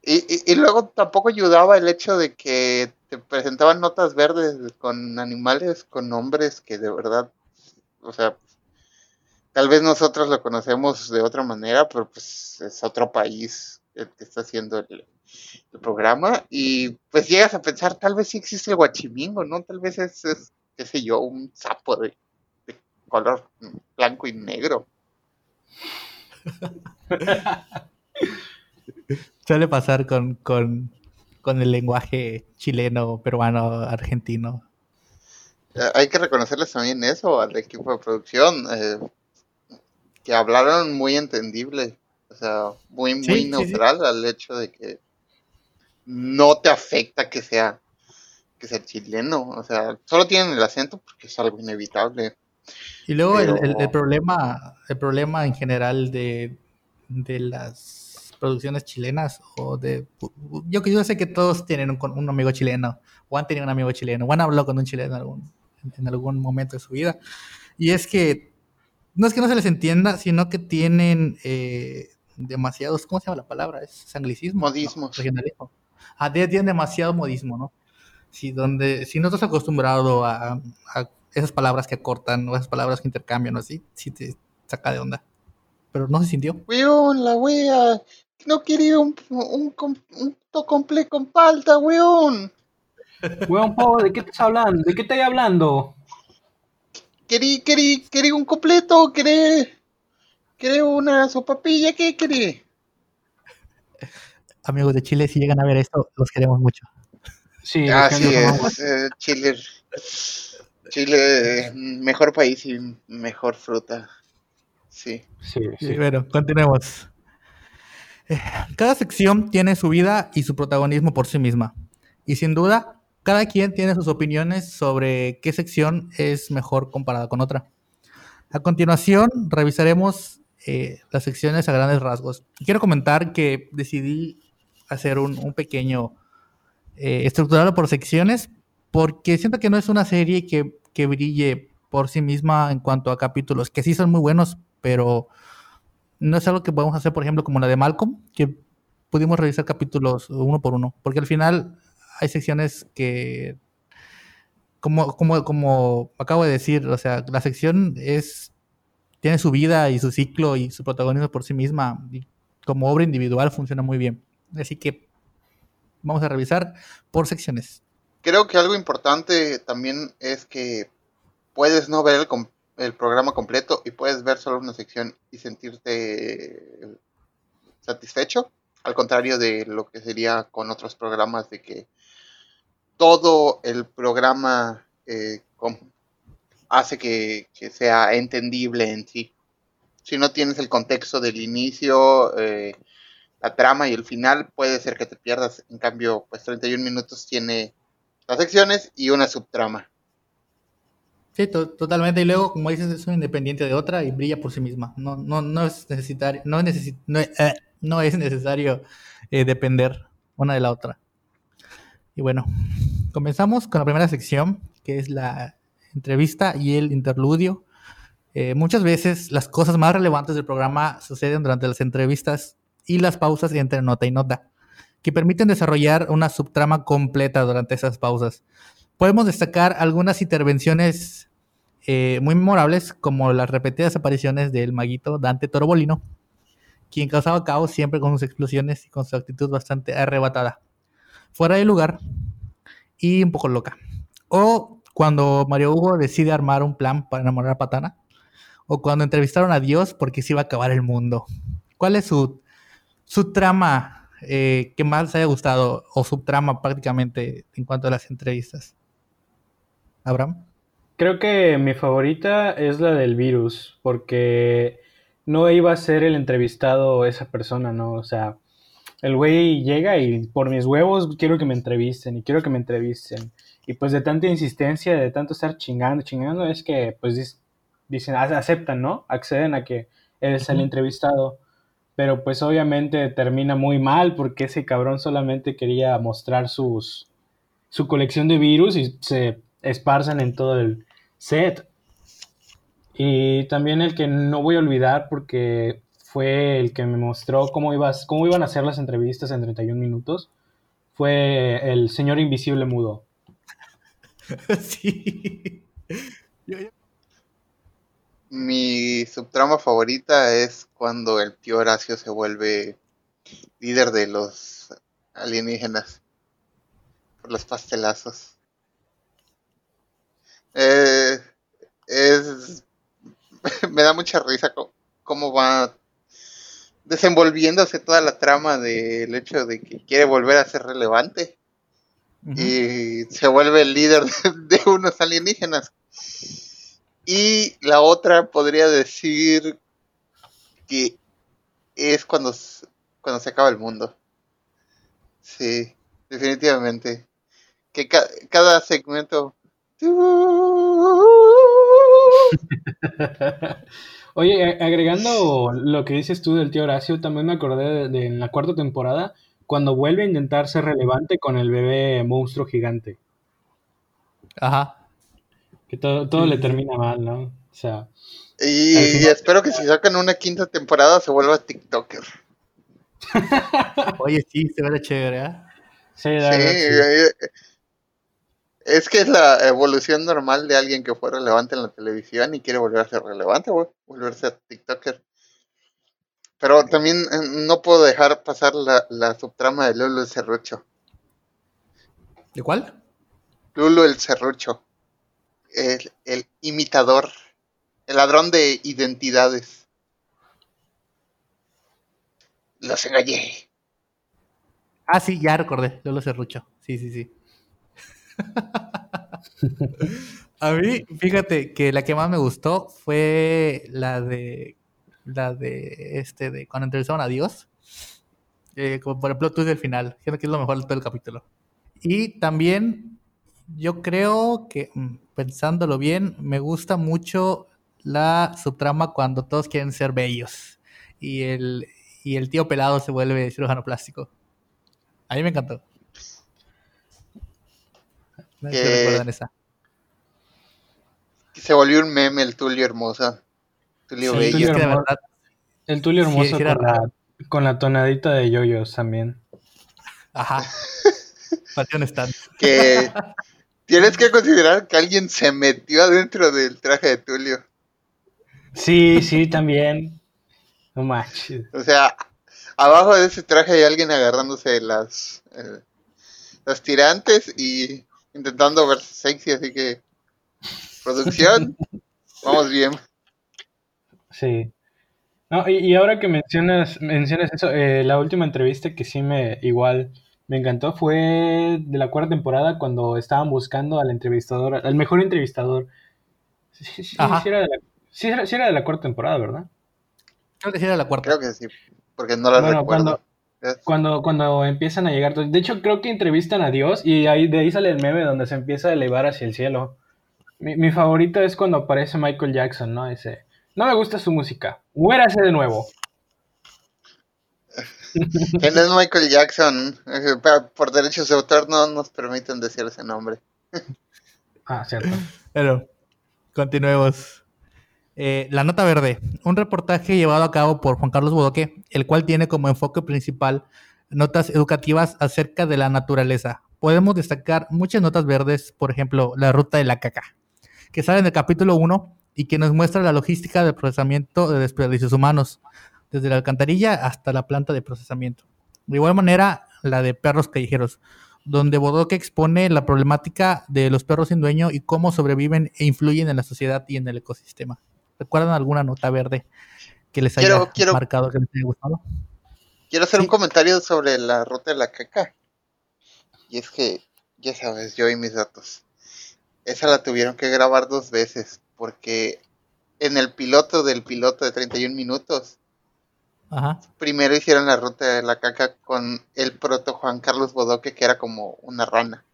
Y, y, luego tampoco ayudaba el hecho de que te presentaban notas verdes con animales, con nombres que de verdad, o sea, tal vez nosotros lo conocemos de otra manera, pero pues es otro país el que está haciendo el, el programa y pues llegas a pensar, tal vez sí existe el guachimingo, ¿no? Tal vez es, qué sé yo, un sapo de, color blanco y negro. Suele pasar con, con, el lenguaje chileno, peruano, argentino. Eh, hay que reconocerles también eso al equipo de producción, eh, que hablaron muy entendible, o sea, muy, muy neutral al hecho de que no te afecta que sea que sea chileno, o sea, solo tienen el acento porque es algo inevitable. Y luego el, problema, el problema en general de, las producciones chilenas o de yo que yo sé que todos tienen un, amigo chileno o han tenido un amigo chileno o han hablado con un chileno en algún, en algún momento de su vida y es que no es que no se les entienda sino que tienen eh, demasiados cómo se llama la palabra es anglicismo modismos regionalismo ah, tienen demasiado modismo, ¿no? Si, donde, si no estás acostumbrado a, esas palabras que acortan o esas palabras que intercambian o así, sí te saca de onda. Pero no se sintió. Weón, la wea. No quería un, un, un, completo con palta, weón. Weón, Pau, ¿de qué estás hablando? ¿De qué estás hablando? Querí, querí, querí un completo, querí, querí una sopapilla, ¿qué querí? amigos de Chile, si llegan a ver esto, los queremos mucho. Sí, así es. Eh, Chile, Chile, mejor país y mejor fruta. Sí. Sí, sí. bueno, continuemos. Eh, cada sección tiene su vida y su protagonismo por sí misma. Y sin duda, cada quien tiene sus opiniones sobre qué sección es mejor comparada con otra. A continuación, revisaremos eh, las secciones a grandes rasgos. Quiero comentar que decidí hacer un, pequeño eh, estructurado por secciones, porque siento que no es una serie que, brille por sí misma en cuanto a capítulos, que sí son muy buenos, pero no es algo que podemos hacer, por ejemplo, como la de Malcolm, que pudimos revisar capítulos uno por uno, porque al final hay secciones que, como, como, como acabo de decir, o sea, la sección es, tiene su vida y su ciclo y su protagonismo por sí misma, y como obra individual funciona muy bien. Así que vamos a revisar por secciones. Creo que algo importante también es que puedes no ver el, programa completo y puedes ver solo una sección y sentirte satisfecho. Al contrario de lo que sería con otros programas de que todo el programa eh, hace que, sea entendible en sí. Si no tienes el contexto del inicio, eh, la trama y el final, puede ser que te pierdas. En cambio, pues 31 minutos tiene las secciones y una subtrama. Sí, totalmente. Y luego, como dices, es independiente de otra y brilla por sí misma. No, no, no es necesario, no, es, no, eh, no es necesario depender una de la otra. Y bueno, comenzamos con la primera sección, que es la entrevista y el interludio. Eh, muchas veces las cosas más relevantes del programa suceden durante las entrevistas y las pausas entre nota y nota, que permiten desarrollar una subtrama completa durante esas pausas. Podemos destacar algunas intervenciones eh, muy memorables, como las repetidas apariciones del maguito Dante Torobolino, quien causaba caos siempre con sus explosiones y con su actitud bastante arrebatada, fuera de lugar y un poco loca. O cuando Mario Hugo decide armar un plan para enamorar a Patana, o cuando entrevistaron a Dios porque se iba a acabar el mundo. ¿Cuál es su, su trama eh, que más les haya gustado o su trama prácticamente en cuanto a las entrevistas? Abraham. Creo que mi favorita es la del virus, porque no iba a ser el entrevistado esa persona, ¿no? O sea, el güey llega y por mis huevos quiero que me entrevisten y quiero que me entrevisten. Y pues de tanta insistencia, de tanto estar chingando, chingando, es que pues dicen, aceptan, ¿no? Acceden a que él es el entrevistado. Pero pues obviamente termina muy mal porque ese cabrón solamente quería mostrar sus, su colección de virus y se esparzan en todo el set. Y también el que no voy a olvidar porque fue el que me mostró cómo, ibas, cómo iban a ser las entrevistas en 31 minutos, fue el señor invisible mudo. sí. Mi subtrama favorita es cuando el tío Horacio se vuelve líder de los alienígenas por los pastelazos. Eh, es me da mucha risa cómo va desenvolviéndose toda la trama del hecho de que quiere volver a ser relevante y se vuelve el líder de, unos alienígenas. Y la otra podría decir que es cuando, cuando se acaba el mundo. Sí, definitivamente. Que cada segmento... Oye, agregando lo que dices tú del tío Horacio, también me acordé de, en la cuarta temporada, cuando vuelve a intentar ser relevante con el bebé monstruo gigante. Ajá. Que todo, todo le termina mal, ¿no? O sea. Y, espero que si sacan una quinta temporada se vuelva TikToker. Oye, sí, se ve chévere, ¿eh? Sí, sí. Es que es la evolución normal de alguien que fue relevante en la televisión y quiere volver a ser relevante, güey. Volverse a TikToker. Pero también eh, no puedo dejar pasar la, subtrama de Lulu el Cerrucho. ¿De cuál? Lulu el Cerrucho. El, el imitador. El ladrón de identidades. Los engañé. Ah, sí, ya recordé. Lulu Cerrucho. Sí, sí, sí. A mí, fíjate que la que más me gustó fue la de la de este de cuando entrevistaron a Dios. Eh, como por ejemplo tú del final. Creo que es lo mejor de todo el capítulo. Y también yo creo que, mm, pensándolo bien, me gusta mucho la subtrama cuando todos quieren ser bellos. Y el, y el tío pelado se vuelve cirujano plástico. A mí me encantó que, se volvió un meme el Tulio Hermosa. Tulio Bello. el Tulio Hermoso con, la, tonadita de yoyos también. Ajá. Que tienes que considerar que alguien se metió adentro del traje de Tulio. Sí, sí, también. No manches. O sea, abajo de ese traje hay alguien agarrándose las, eh, las tirantes y intentando verse sexy, así que producción, vamos bien. Sí. No, y, ahora que mencionas, mencionas eso, eh, la última entrevista que sí me igual me encantó fue de la cuarta temporada cuando estaban buscando al entrevistador, al mejor entrevistador. Sí, sí, era, de la, sí, era, de la cuarta temporada, ¿verdad? Creo que sí era de la cuarta. Creo que sí, porque no la recuerdo. Cuando, cuando, cuando empiezan a llegar, de hecho creo que entrevistan a Dios y ahí, de ahí sale el meme donde se empieza a elevar hacia el cielo. Mi, mi favorito es cuando aparece Michael Jackson, ¿no? Ese, no me gusta su música, muérase de nuevo. ¿Quién es Michael Jackson? Por derechos de autor no nos permiten decir ese nombre. ah, cierto. Pero, continuemos. Eh, la Nota Verde, un reportaje llevado a cabo por Juan Carlos Bodoque, el cual tiene como enfoque principal notas educativas acerca de la naturaleza. Podemos destacar muchas notas verdes, por ejemplo, la ruta de la caca, que sale en el capítulo 1 y que nos muestra la logística del procesamiento de desperdicios humanos, desde la alcantarilla hasta la planta de procesamiento. De igual manera, la de perros callejeros, donde Bodoque expone la problemática de los perros sin dueño y cómo sobreviven e influyen en la sociedad y en el ecosistema. ¿Recuerdan alguna nota verde que les Quiero- haya quiero- marcado, que les haya gustado? Quiero hacer Sí. un comentario sobre la ruta de la caca. Y es que, ya sabes, yo y mis datos. Esa la tuvieron que grabar dos veces. Porque en el piloto del piloto de 31 minutos, Ajá. primero hicieron la ruta de la caca con el proto Juan Carlos Bodoque, que era como una rana.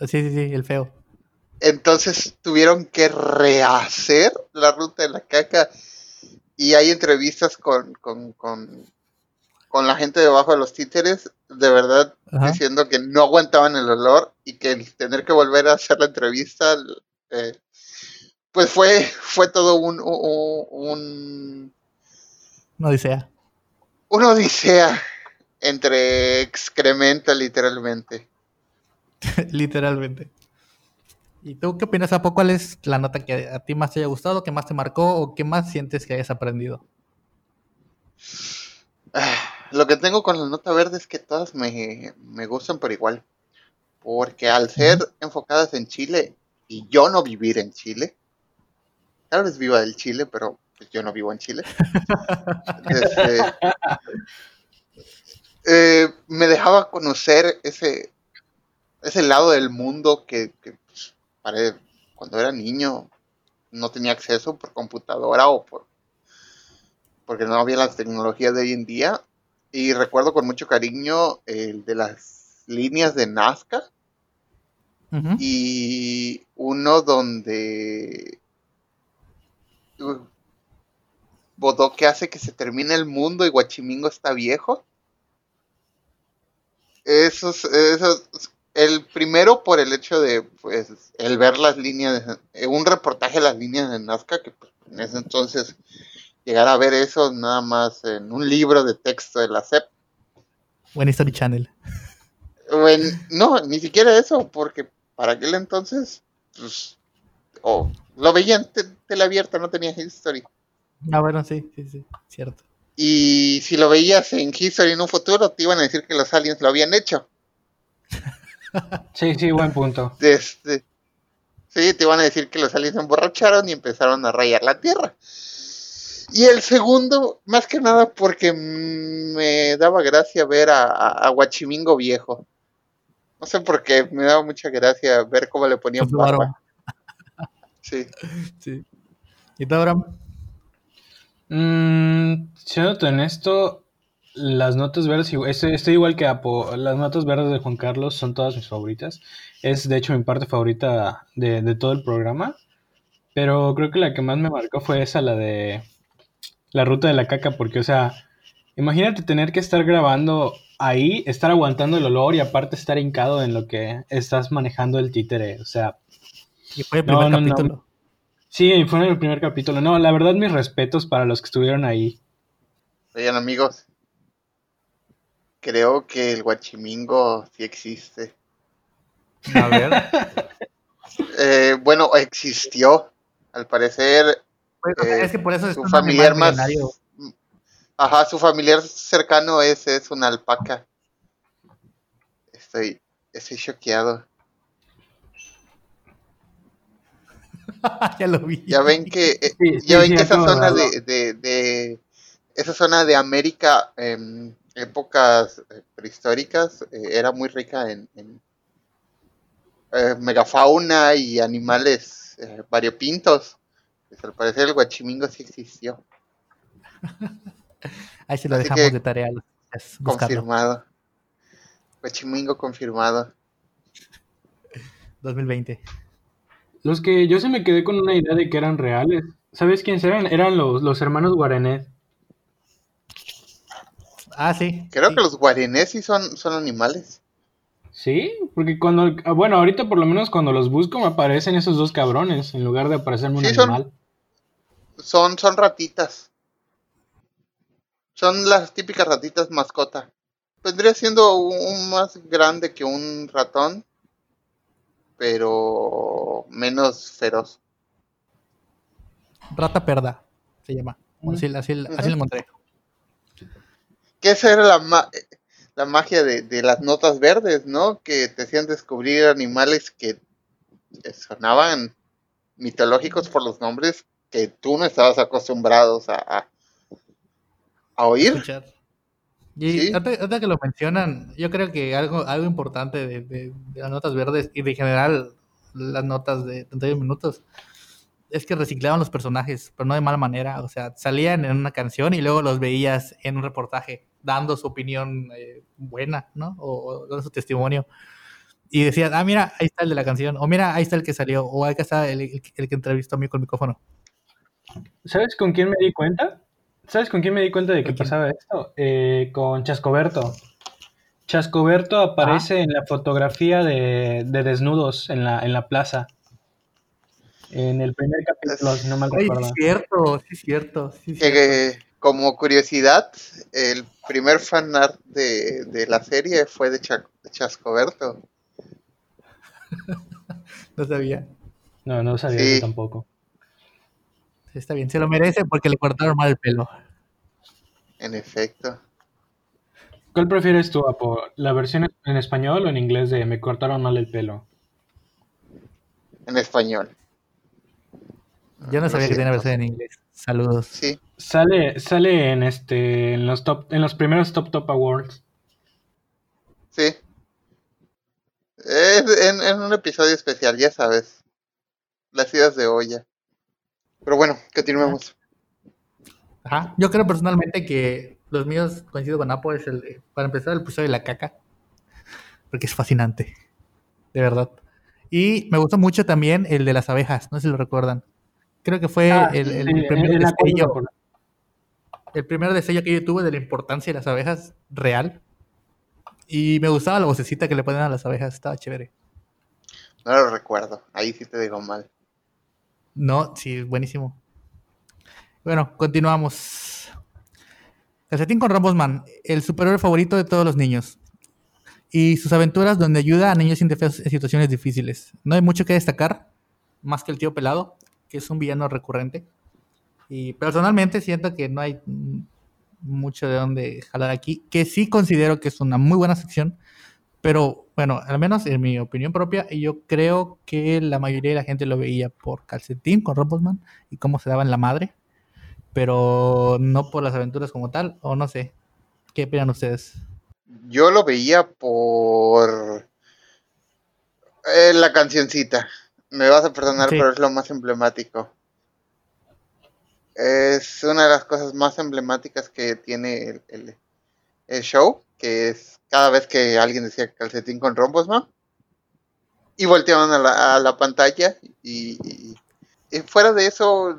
Sí, sí, sí, el feo. Entonces tuvieron que rehacer la ruta de la caca. Y hay entrevistas con, con, con, con la gente debajo de los títeres, de verdad, Ajá. diciendo que no aguantaban el olor y que el tener que volver a hacer la entrevista, eh, pues fue, fue todo un, un, un, No odisea. una odisea entre excremento, literalmente. Literalmente. ¿Y tú qué opinas, Apo? ¿Cuál es la nota que a ti más te haya gustado, que más te marcó o qué más sientes que hayas aprendido? Ah, Lo que tengo con la nota verde es que todas me, me gustan por igual. Porque al ser enfocadas en Chile y yo no vivir en Chile, tal vez viva del Chile, pero pues, yo no vivo en Chile. Este, eh, me dejaba conocer ese, ese lado del mundo que, que, pare- cuando era niño no tenía acceso por computadora o por porque no había las tecnologías de hoy en día. Y recuerdo con mucho cariño el de las líneas de Nazca y uno donde uh, Bodoque hace que se termine el mundo y Guachimingo está viejo. Esos, esos, el primero por el hecho de, pues, el ver las líneas, de- eh, un reportaje de las líneas de Nazca, que pues, en ese entonces llegar a ver eso nada más en un libro de texto de la SEP. Buen History Channel. No, ni siquiera eso, porque para aquel entonces, pues, o lo veía en te- tele abierta, no tenía history. Ah, bueno, sí, sí, sí, cierto. Y si lo veías en history en un futuro, te iban a decir que los aliens lo habían hecho. Sí, sí, buen punto. Este, sí, te iban a decir que los aliens se emborracharon y empezaron a rayar la Tierra. Y el segundo, más que nada porque mm, me daba gracia ver a, a, a Guachimingo viejo. No sé por qué, me daba mucha gracia ver cómo le ponían barba. barba. Sí. Sí. ¿Y tú, Abraham? Mm, siendo honesto, las notas verdes, estoy, estoy igual que Apo, las notas verdes de Juan Carlos son todas mis favoritas. Es de hecho mi parte favorita de, de todo el programa. Pero creo que la que más me marcó fue esa, la de la ruta de la caca, porque, o sea, imagínate tener que estar grabando ahí, estar aguantando el olor y aparte estar hincado en lo que estás manejando el títere. O sea, Y fue el No, primer no, no. capítulo. sí, fue en el primer capítulo. No, la verdad, mis respetos para los que estuvieron ahí. Oigan, amigos. Creo que el Guachimingo sí existe. A ver. Eh, bueno, existió. Al parecer, Pues, Eh, es que por eso es su un familiar más. milenario. Ajá, su familiar cercano es, es una alpaca. Estoy, estoy choqueado. ya lo vi. Ya ven que, eh, Sí, sí, ya ven sí, que esa zona de, de, de- esa zona de América en épocas eh, prehistóricas eh, era muy rica en, en, eh, megafauna y animales eh, variopintos. Pues, al parecer el guachimingo sí existió. Ahí sí lo Así dejamos que, de tarea. Confirmado. Guachimingo confirmado. 2020. Los que yo se me quedé con una idea de que eran reales. ¿Sabes quiénes eran? Eran los, los hermanos Guarenet. Ah, sí. Creo sí. que los guarenés sí son, son animales. Sí, porque cuando, bueno, ahorita por lo menos cuando los busco me aparecen esos dos cabrones en lugar de aparecerme un Sí, son- animal. Son, son ratitas. Son las típicas ratitas mascota. Vendría siendo un, un más grande que un ratón, pero menos feroz. Rata perda se llama. Mm. Así, así- así lo encontré. Que esa era la, ma- la magia de, de las notas verdes, ¿no? Que te hacían descubrir animales que sonaban mitológicos por los nombres, que tú no estabas acostumbrados a, a, oír. Escuchar. Y ahorita, que lo mencionan, yo creo que algo, algo importante de, de, las notas verdes y de general las notas de 31 minutos es que reciclaban los personajes, pero no de mala manera. O sea, salían en una canción y luego los veías en un reportaje dando su opinión eh, buena, ¿no? O, dando su testimonio. Y decías, ah, mira, ahí está el de la canción. O mira, ahí está el que salió. O ahí está el, el, el que entrevistó a mí con el micrófono. ¿Sabes con quién me di cuenta? ¿Sabes con quién me di cuenta de que pasaba esto? Eh, con Chascoberto. Chascoberto aparece en la fotografía de, desnudos en la, en la plaza. En el primer capítulo, si no mal recuerdo. Sí, cierto, sí, cierto. Sí, cierto. como curiosidad, el primer fanart de, de la serie fue de, Chascoberto. no sabía. No, no sabía eso tampoco. Está bien, se lo merece porque le cortaron mal el pelo. En efecto. ¿Cuál prefieres tú, Apo? ¿La versión en español o en inglés de Me cortaron mal el pelo? En español. Yo no sabía que tenía versión en inglés. Saludos. Sí. Sale, sale en este en los top, en los primeros Top Top Awards. Sí. Es en, en un episodio especial, ya sabes. Las idas de olla. Pero bueno, continuemos. Ajá. Yo creo personalmente que los míos, coincido con Apo, es el, para empezar, el episodio de la caca. Porque es fascinante. De verdad. Y me gustó mucho también el de las abejas, no sé si lo recuerdan. Creo que fue ah, el, primer destello. El primer destello que yo tuve de la importancia de las abejas real. Y me gustaba la vocecita que le ponen a las abejas, estaba chévere. No lo recuerdo, ahí sí te digo mal. No, sí, buenísimo. Bueno, continuamos. Calcetín con Rombosman, el superhéroe favorito de todos los niños. Y sus aventuras donde ayuda a niños indefensos en situaciones difíciles. No hay mucho que destacar, más que el tío pelado, que es un villano recurrente. Y personalmente siento que no hay mucho de dónde jalar aquí, que sí considero que es una muy buena sección, pero bueno, al menos en mi opinión propia, yo creo que la mayoría de la gente lo veía por calcetín con Rombosman y cómo se daba en la madre, pero no por las aventuras como tal, o no sé. ¿Qué opinan ustedes? Yo lo veía por eh, la cancioncita. Me vas a perdonar, pero es lo más emblemático. Es una de las cosas más emblemáticas que tiene el, el show, que es cada vez que alguien decía calcetín con rombos, ¿no? Y volteaban a la, pantalla y, fuera de eso,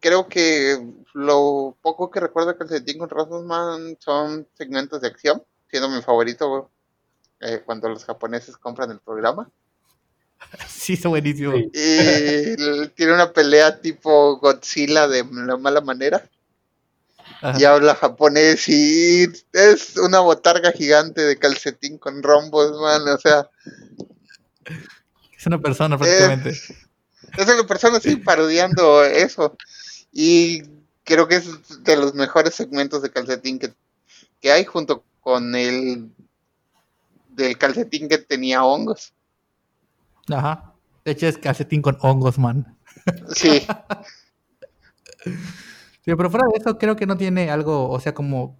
creo que lo poco que recuerdo de calcetín con rombos son segmentos de acción, siendo mi favorito eh, cuando los japoneses compran el programa. Sí, es buenísimo. Y tiene una pelea tipo Godzilla de la mala manera y habla japonés y es una botarga gigante de calcetín con rombos, man, o sea. Es una persona prácticamente. Es, una persona, sí, parodiando eso. Y creo que es de los mejores segmentos de calcetín que, que hay junto con el del calcetín que tenía hongos. Ajá. De hecho es calcetín con hongos, man. Sí. Sí, pero fuera de eso, creo que no tiene algo, o sea, como,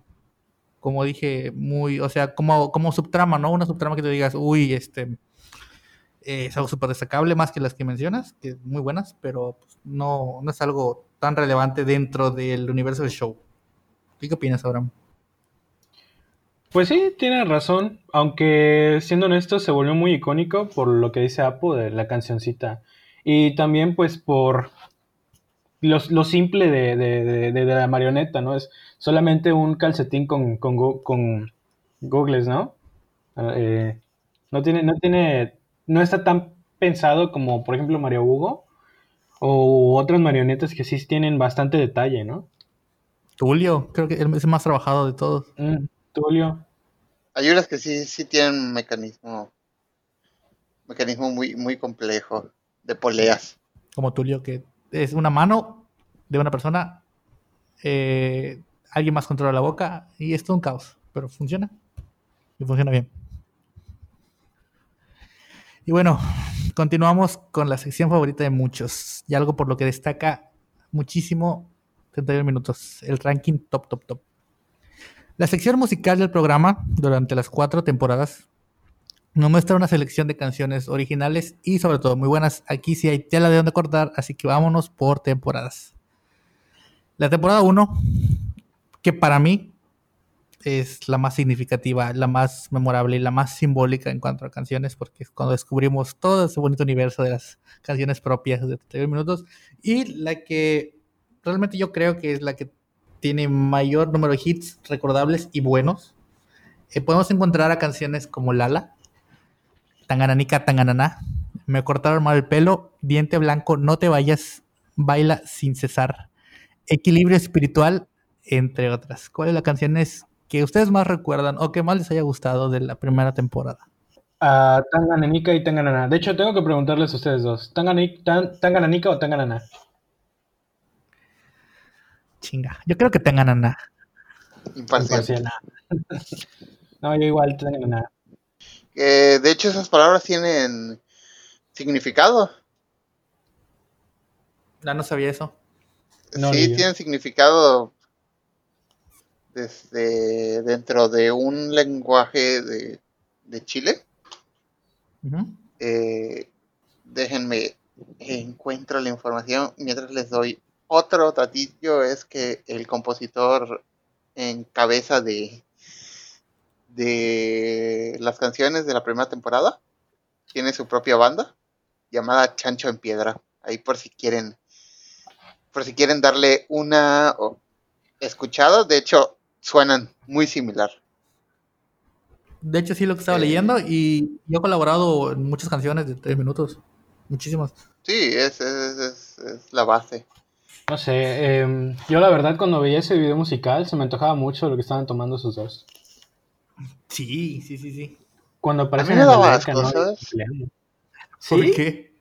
como dije, muy, o sea, como, como subtrama, ¿no? Una subtrama que te digas, uy, este, eh, es algo súper destacable, más que las que mencionas, que muy buenas, pero pues, no, no es algo tan relevante dentro del universo del show. ¿Qué opinas, Abraham? Pues sí, tiene razón, aunque siendo honesto se volvió muy icónico por lo que dice Apo de la cancioncita. Y también pues por lo, simple de, la marioneta, ¿no? Es solamente un calcetín con, con, con googles, ¿no? Ah, eh, no tiene, no tiene, no está tan pensado como, por ejemplo, Mario Hugo o otras marionetas que sí tienen bastante detalle, ¿no? Tulio, creo que es el más trabajado de todos. Mm, Tulio. Hay unas que sí, sí tienen un mecanismo, mecanismo muy, muy complejo de poleas. Como Tulio, que es una mano de una persona, eh, alguien más controla la boca y es todo un caos, pero funciona y funciona bien. Y bueno, continuamos con la sección favorita de muchos y algo por lo que destaca muchísimo 31 minutos, el ranking top, top, top. La sección musical del programa, durante las cuatro temporadas, nos muestra una selección de canciones originales y sobre todo muy buenas. Aquí sí hay tela de donde cortar, así que vámonos por temporadas. La temporada 1, que para mí es la más significativa, la más memorable y la más simbólica en cuanto a canciones, porque es cuando descubrimos todo ese bonito universo de las canciones propias de 31 minutos y la que realmente yo creo que es la que tiene mayor número de hits recordables y buenos. Eh, podemos encontrar a canciones como Lala, Tangananica Tanganana, Me cortaron mal el pelo, Diente Blanco, No te vayas, Baila sin cesar, Equilibrio espiritual, entre otras. ¿Cuáles las canciones que ustedes más recuerdan o que más les haya gustado de la primera temporada? Uh, Tangananica y Tanganana. De hecho, tengo que preguntarles a ustedes dos. ¿Tangananica o Tanganana? Chinga. Yo creo que Tanganana. Imparcial. no, yo igual Tanganana. Eh, de hecho, esas palabras tienen significado. Ya no sabía eso. sí, tienen significado desde dentro de un lenguaje de, Chile. Eh, déjenme encuentro la información mientras les doy otro datillo es que el compositor en cabeza de de las canciones de la primera temporada tiene su propia banda llamada Chancho en Piedra. Ahí por si quieren por si quieren darle una escuchada, de hecho suenan muy similar. De hecho sí lo que estaba leyendo y yo he colaborado en muchas canciones de tres minutos, muchísimas. Sí, es, es, es la base. No sé, em, yo la verdad cuando veía ese video musical se me antojaba mucho lo que estaban tomando sus dos. Sí, sí, sí, sí. Cuando aparecen en la cosas. ¿Por qué?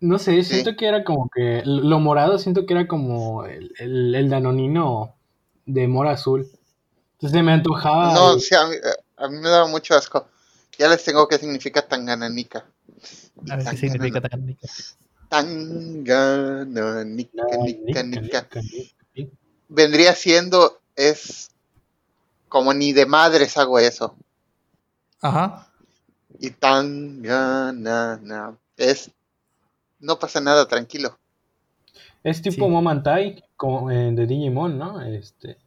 No sé, siento que era como que lo morado siento que era como el, el, danonino de mora azul. Entonces me antojaba. No, sí, a mí, me daba mucho asco. Ya les tengo qué significa tangananica. A ver qué significa tangananica. Tangananica, Vendría siendo, es como ni de madres hago eso. Ajá. Y tan es no pasa nada, tranquilo. Es tipo Momantai como eh, de Digimon, ¿no? Este.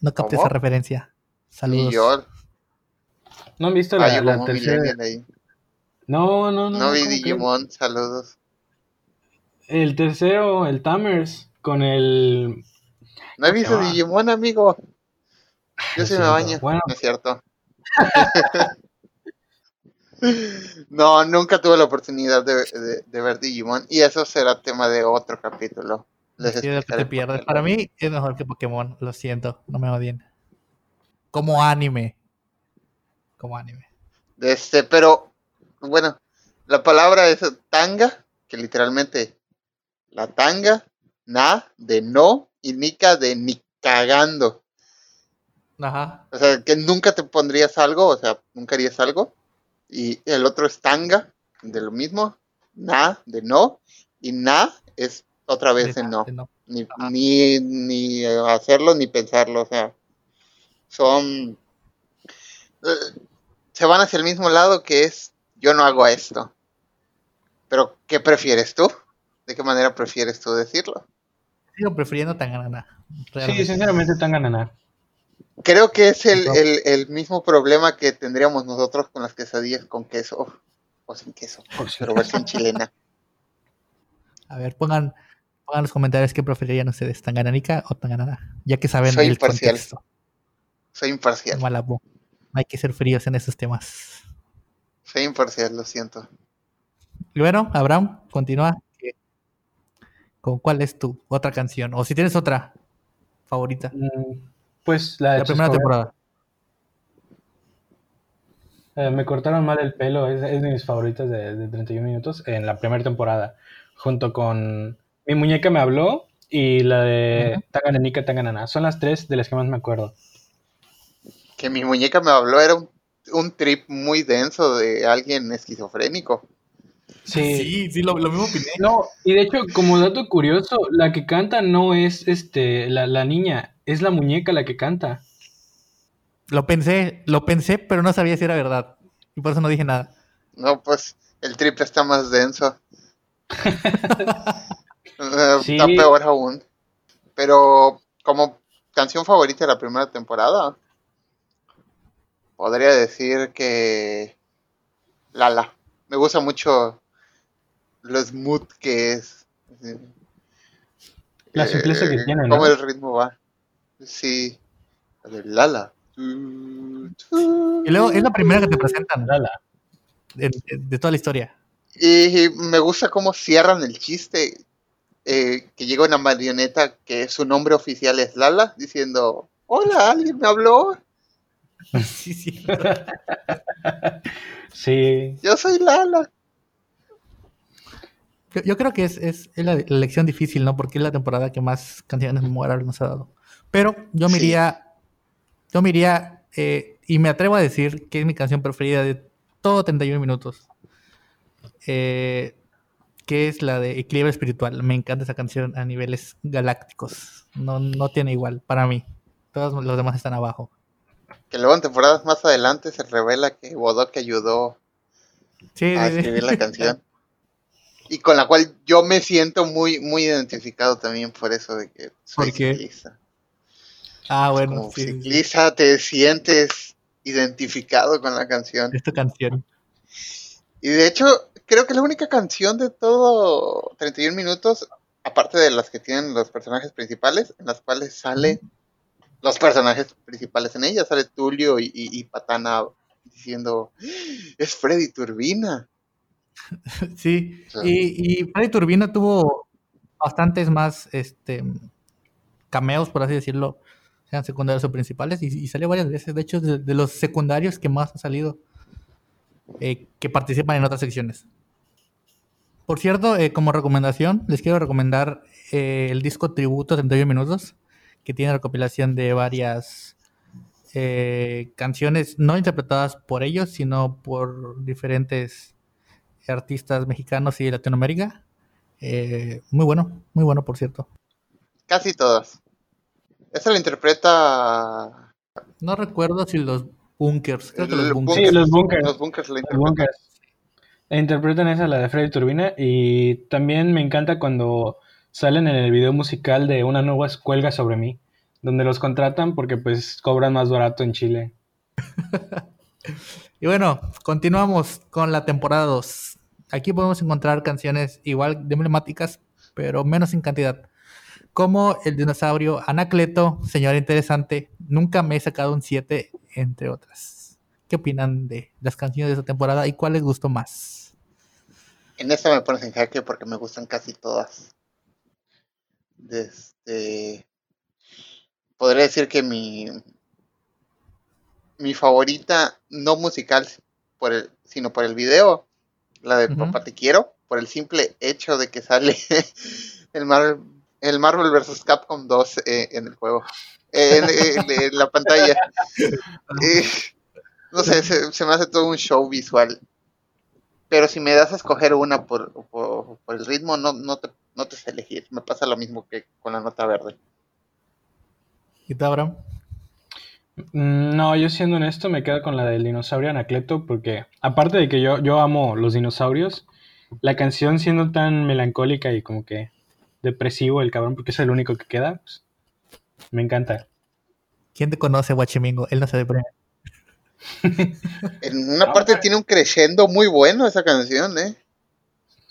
No capté esa referencia. Saludos. ¿No han visto la, la tercera? No, no, no. No vi Digimon, saludos. El tercero, el Tamers, con el. No he visto Digimon, amigo. Yo sí me baño. Bueno. No es cierto. no, nunca tuve la oportunidad de, ver Digimon y eso será tema de otro capítulo. Les te pierdes. Para mí es mejor que Pokémon, lo siento, no me odien. Como anime. Como anime. Este, pero bueno, la palabra es tanga, que literalmente la tanga, na de no y nika de ni cagando. Ajá. O sea, que nunca te pondrías algo, o sea, nunca harías algo. Y el otro es tanga, de lo mismo, na, de no, y na es otra vez de, no. Ni, ni, ni, hacerlo ni pensarlo, o sea, son... Eh, se van hacia el mismo lado que es, yo no hago esto. Pero, ¿qué prefieres tú? ¿De qué manera prefieres tú decirlo? Sigo prefiriendo Tanganana. Sí, sinceramente Tanganana. Creo que es el, mismo problema que tendríamos nosotros con las quesadillas con queso o sin queso, pero versión chilena. A ver, pongan, pongan los comentarios qué preferirían ustedes, tangananica o tanganana, ya que saben Soy el imparcial. contexto. Soy imparcial. No hay que ser fríos en esos temas. Soy imparcial, lo siento. Y bueno, Abraham, continúa. ¿Con cuál es tu otra canción? O si tienes otra favorita. Mm, pues la, de la primera temporada. Eh, me cortaron mal el pelo, es, de mis favoritas de, 31 minutos en la primera temporada. Junto con Mi muñeca me habló y la de uh Tangananica Tanganana. Son las tres de las que más me acuerdo. Que mi muñeca me habló era un, un trip muy denso de alguien esquizofrénico. Sí, Sí, sí, lo, lo mismo opiné. No, y de hecho, como dato curioso, la que canta no es este la, la niña, es la muñeca la que canta. Lo pensé, lo pensé, pero no sabía si era verdad. Y por eso no dije nada. No, pues el triple está más denso. Eh, Sí. Está peor aún. Pero como canción favorita de la primera temporada, podría decir que Lala. Me gusta mucho lo smooth que es. La simpleza que Eh, tiene, ¿no? Cómo el ritmo va. Sí. De Lala. Y luego es la primera que te presentan Lala. de, de- de toda la historia. Y me gusta cómo cierran el chiste. eh, que llega una marioneta que su nombre oficial es Lala, diciendo, hola, alguien me habló, Sí, sí. Sí. yo soy Lala. Yo, yo creo que es, es, la, la elección difícil, ¿no? Porque es la temporada que más canciones memorables nos ha dado. Pero yo me Sí. yo me iría, eh, y me atrevo a decir que es mi canción preferida de todo 31 minutos. Eh, que es la de Equilibrio Espiritual. Me encanta esa canción a niveles galácticos. No, no tiene igual para mí. Todos los demás están abajo. Que luego en temporadas más adelante se revela que Bodoque ayudó Sí, a sí, sí. escribir la canción. Y con la cual yo me siento muy, muy identificado también por eso de que soy ¿Por qué? ciclista. Ah, bueno, Como sí, sí. te sientes identificado con la canción. Esta canción. Y de hecho, creo que la única canción de todo 31 minutos, aparte de las que tienen los personajes principales, en las cuales sale los personajes principales en ella, sale Tulio y, y- y Patana diciendo, es Freddy Turbina. Sí, y, y Freddy Turbina tuvo bastantes más este cameos, por así decirlo, sean secundarios o principales, y, y salió varias veces. De hecho, de, de los secundarios que más ha salido, eh, que participan en otras secciones. Por cierto, eh, como recomendación, les quiero recomendar eh, el disco Tributo 31 Minutos, que tiene recopilación de varias eh, canciones no interpretadas por ellos, sino por diferentes artistas mexicanos y de Latinoamérica. Eh, muy bueno, muy bueno, por cierto. casi todas. Esa la interpreta No recuerdo si los bunkers, creo que los bunkers. Sí, los bunkers. los bunkers la Los interpretan. bunkers. Interpretan esa, la de Freddy Turbina. Y también me encanta cuando salen en el video musical de Una nueva escuelga sobre mí. Donde los contratan porque pues cobran más barato en Chile. Y bueno, continuamos con la temporada 2. Aquí podemos encontrar canciones igual de emblemáticas, pero menos en cantidad. Como el dinosaurio Anacleto, Señora Interesante, Nunca me he sacado un 7, entre otras. ¿Qué opinan de las canciones de esta temporada y cuál les gustó más? En esta me pones en jaque porque me gustan casi todas. Este, podría decir que mi mi favorita no musical por el, sino por el video, la de Ujú. Papá te quiero, por el simple hecho de que sale el Marvel el Marvel vs Capcom 2 eh, en el juego, eh, en, en- en la pantalla. Eh, no sé, se, se me hace todo un show visual. Pero si me das a escoger una por, por, por el ritmo, no, no, te, no te sé elegir. Me pasa lo mismo que con la nota verde. ¿Y tú, Abraham? Mm, No, yo siendo honesto me quedo con la del dinosaurio Anacleto porque aparte de que yo, yo amo los dinosaurios, la canción siendo tan melancólica y como que depresivo el cabrón porque es el único que queda, pues, me encanta. ¿Quién te conoce, Guachimingo? Él no se deprime. En una parte tiene un crescendo muy bueno esa canción, ¿eh?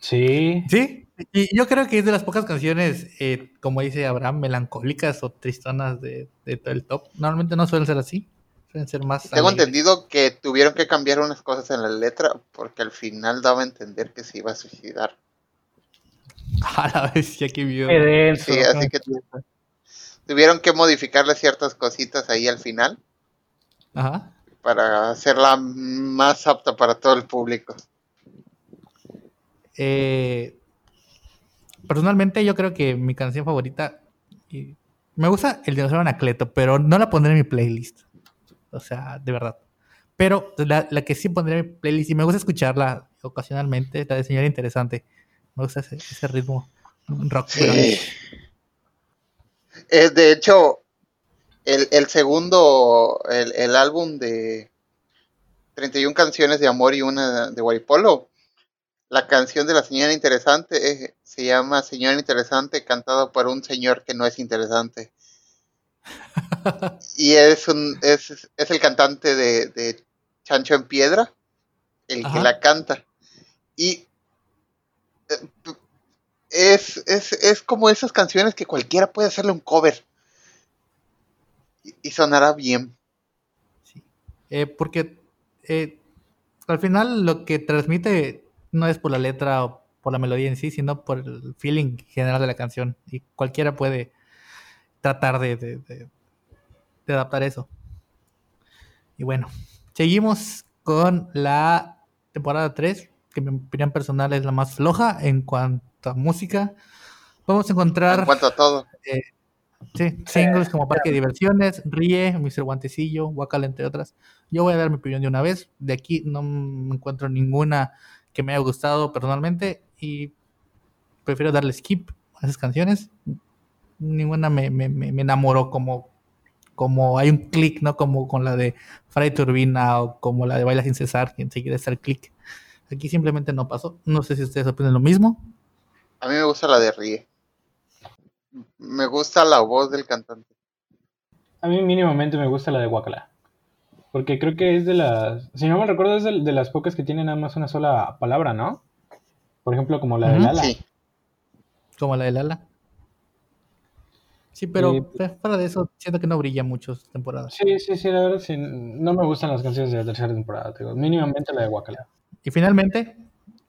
Sí, Sí, y yo creo que es de las pocas canciones, eh, como dice Abraham, melancólicas o tristonas de, de todo el top. Normalmente no suelen ser así, suelen ser más. Tengo alegres. entendido que tuvieron que cambiar unas cosas en la letra porque al final daba a entender que se iba a suicidar. A la vez, ya que vio. Sí, así que tuvieron que modificarle ciertas cositas ahí al final Ajá. para hacerla más apta para todo el público. Eh, personalmente, yo creo que mi canción favorita. y me gusta el dinosaurio Anacleto, pero no la pondré en mi playlist. O sea, de verdad. Pero la, la que sí pondré en mi playlist y me gusta escucharla ocasionalmente, la de señora interesante. Me gusta ese, ese ritmo rock. Sí. Eh, de hecho, el, el segundo, el, el álbum de 31 canciones de amor y una de Guaripolo, la canción de la señora interesante eh, se llama Señora Interesante, cantada por un señor que no es interesante. y es, un, es, es el cantante de, de, Chancho en Piedra, el Ajá. que la canta. Y eh, es, es, es, como esas canciones que cualquiera puede hacerle un cover. Y, y sonará bien. Sí. Eh, porque eh, al final lo que transmite no es por la letra o por la melodía en sí, sino por el feeling general de la canción. Y cualquiera puede tratar de, de, de, de adaptar eso. Y bueno, seguimos con la temporada 3, que en mi opinión personal es la más floja en cuanto a música. Vamos a encontrar... En cuanto a todo. Eh, sí, singles como Parque de Diversiones, Ríe, Mr. Guantecillo, Wakala, entre otras. Yo voy a dar mi opinión de una vez. De aquí no encuentro ninguna que me haya gustado personalmente y prefiero darle skip a esas canciones. Ninguna me, me, me enamoró como, como hay un clic, ¿no? Como con la de Fray Turbina o como la de Baila sin cesar, que enseguida está el clic. Aquí simplemente no pasó. No sé si ustedes opinan lo mismo. A mí me gusta la de Ríe. Me gusta la voz del cantante. A mí mínimamente me gusta la de Guacala. Porque creo que es de las. Si no me recuerdo, es de, de, las pocas que tienen nada más una sola palabra, ¿no? Por ejemplo, como la de Lala. Sí. Como la de Lala. Sí, pero sí. fuera de eso, siento que no brilla mucho esta temporada. Sí, sí, sí, la verdad, sí. No me gustan las canciones de la tercera temporada, digo, mínimamente la de Guacala. Y finalmente,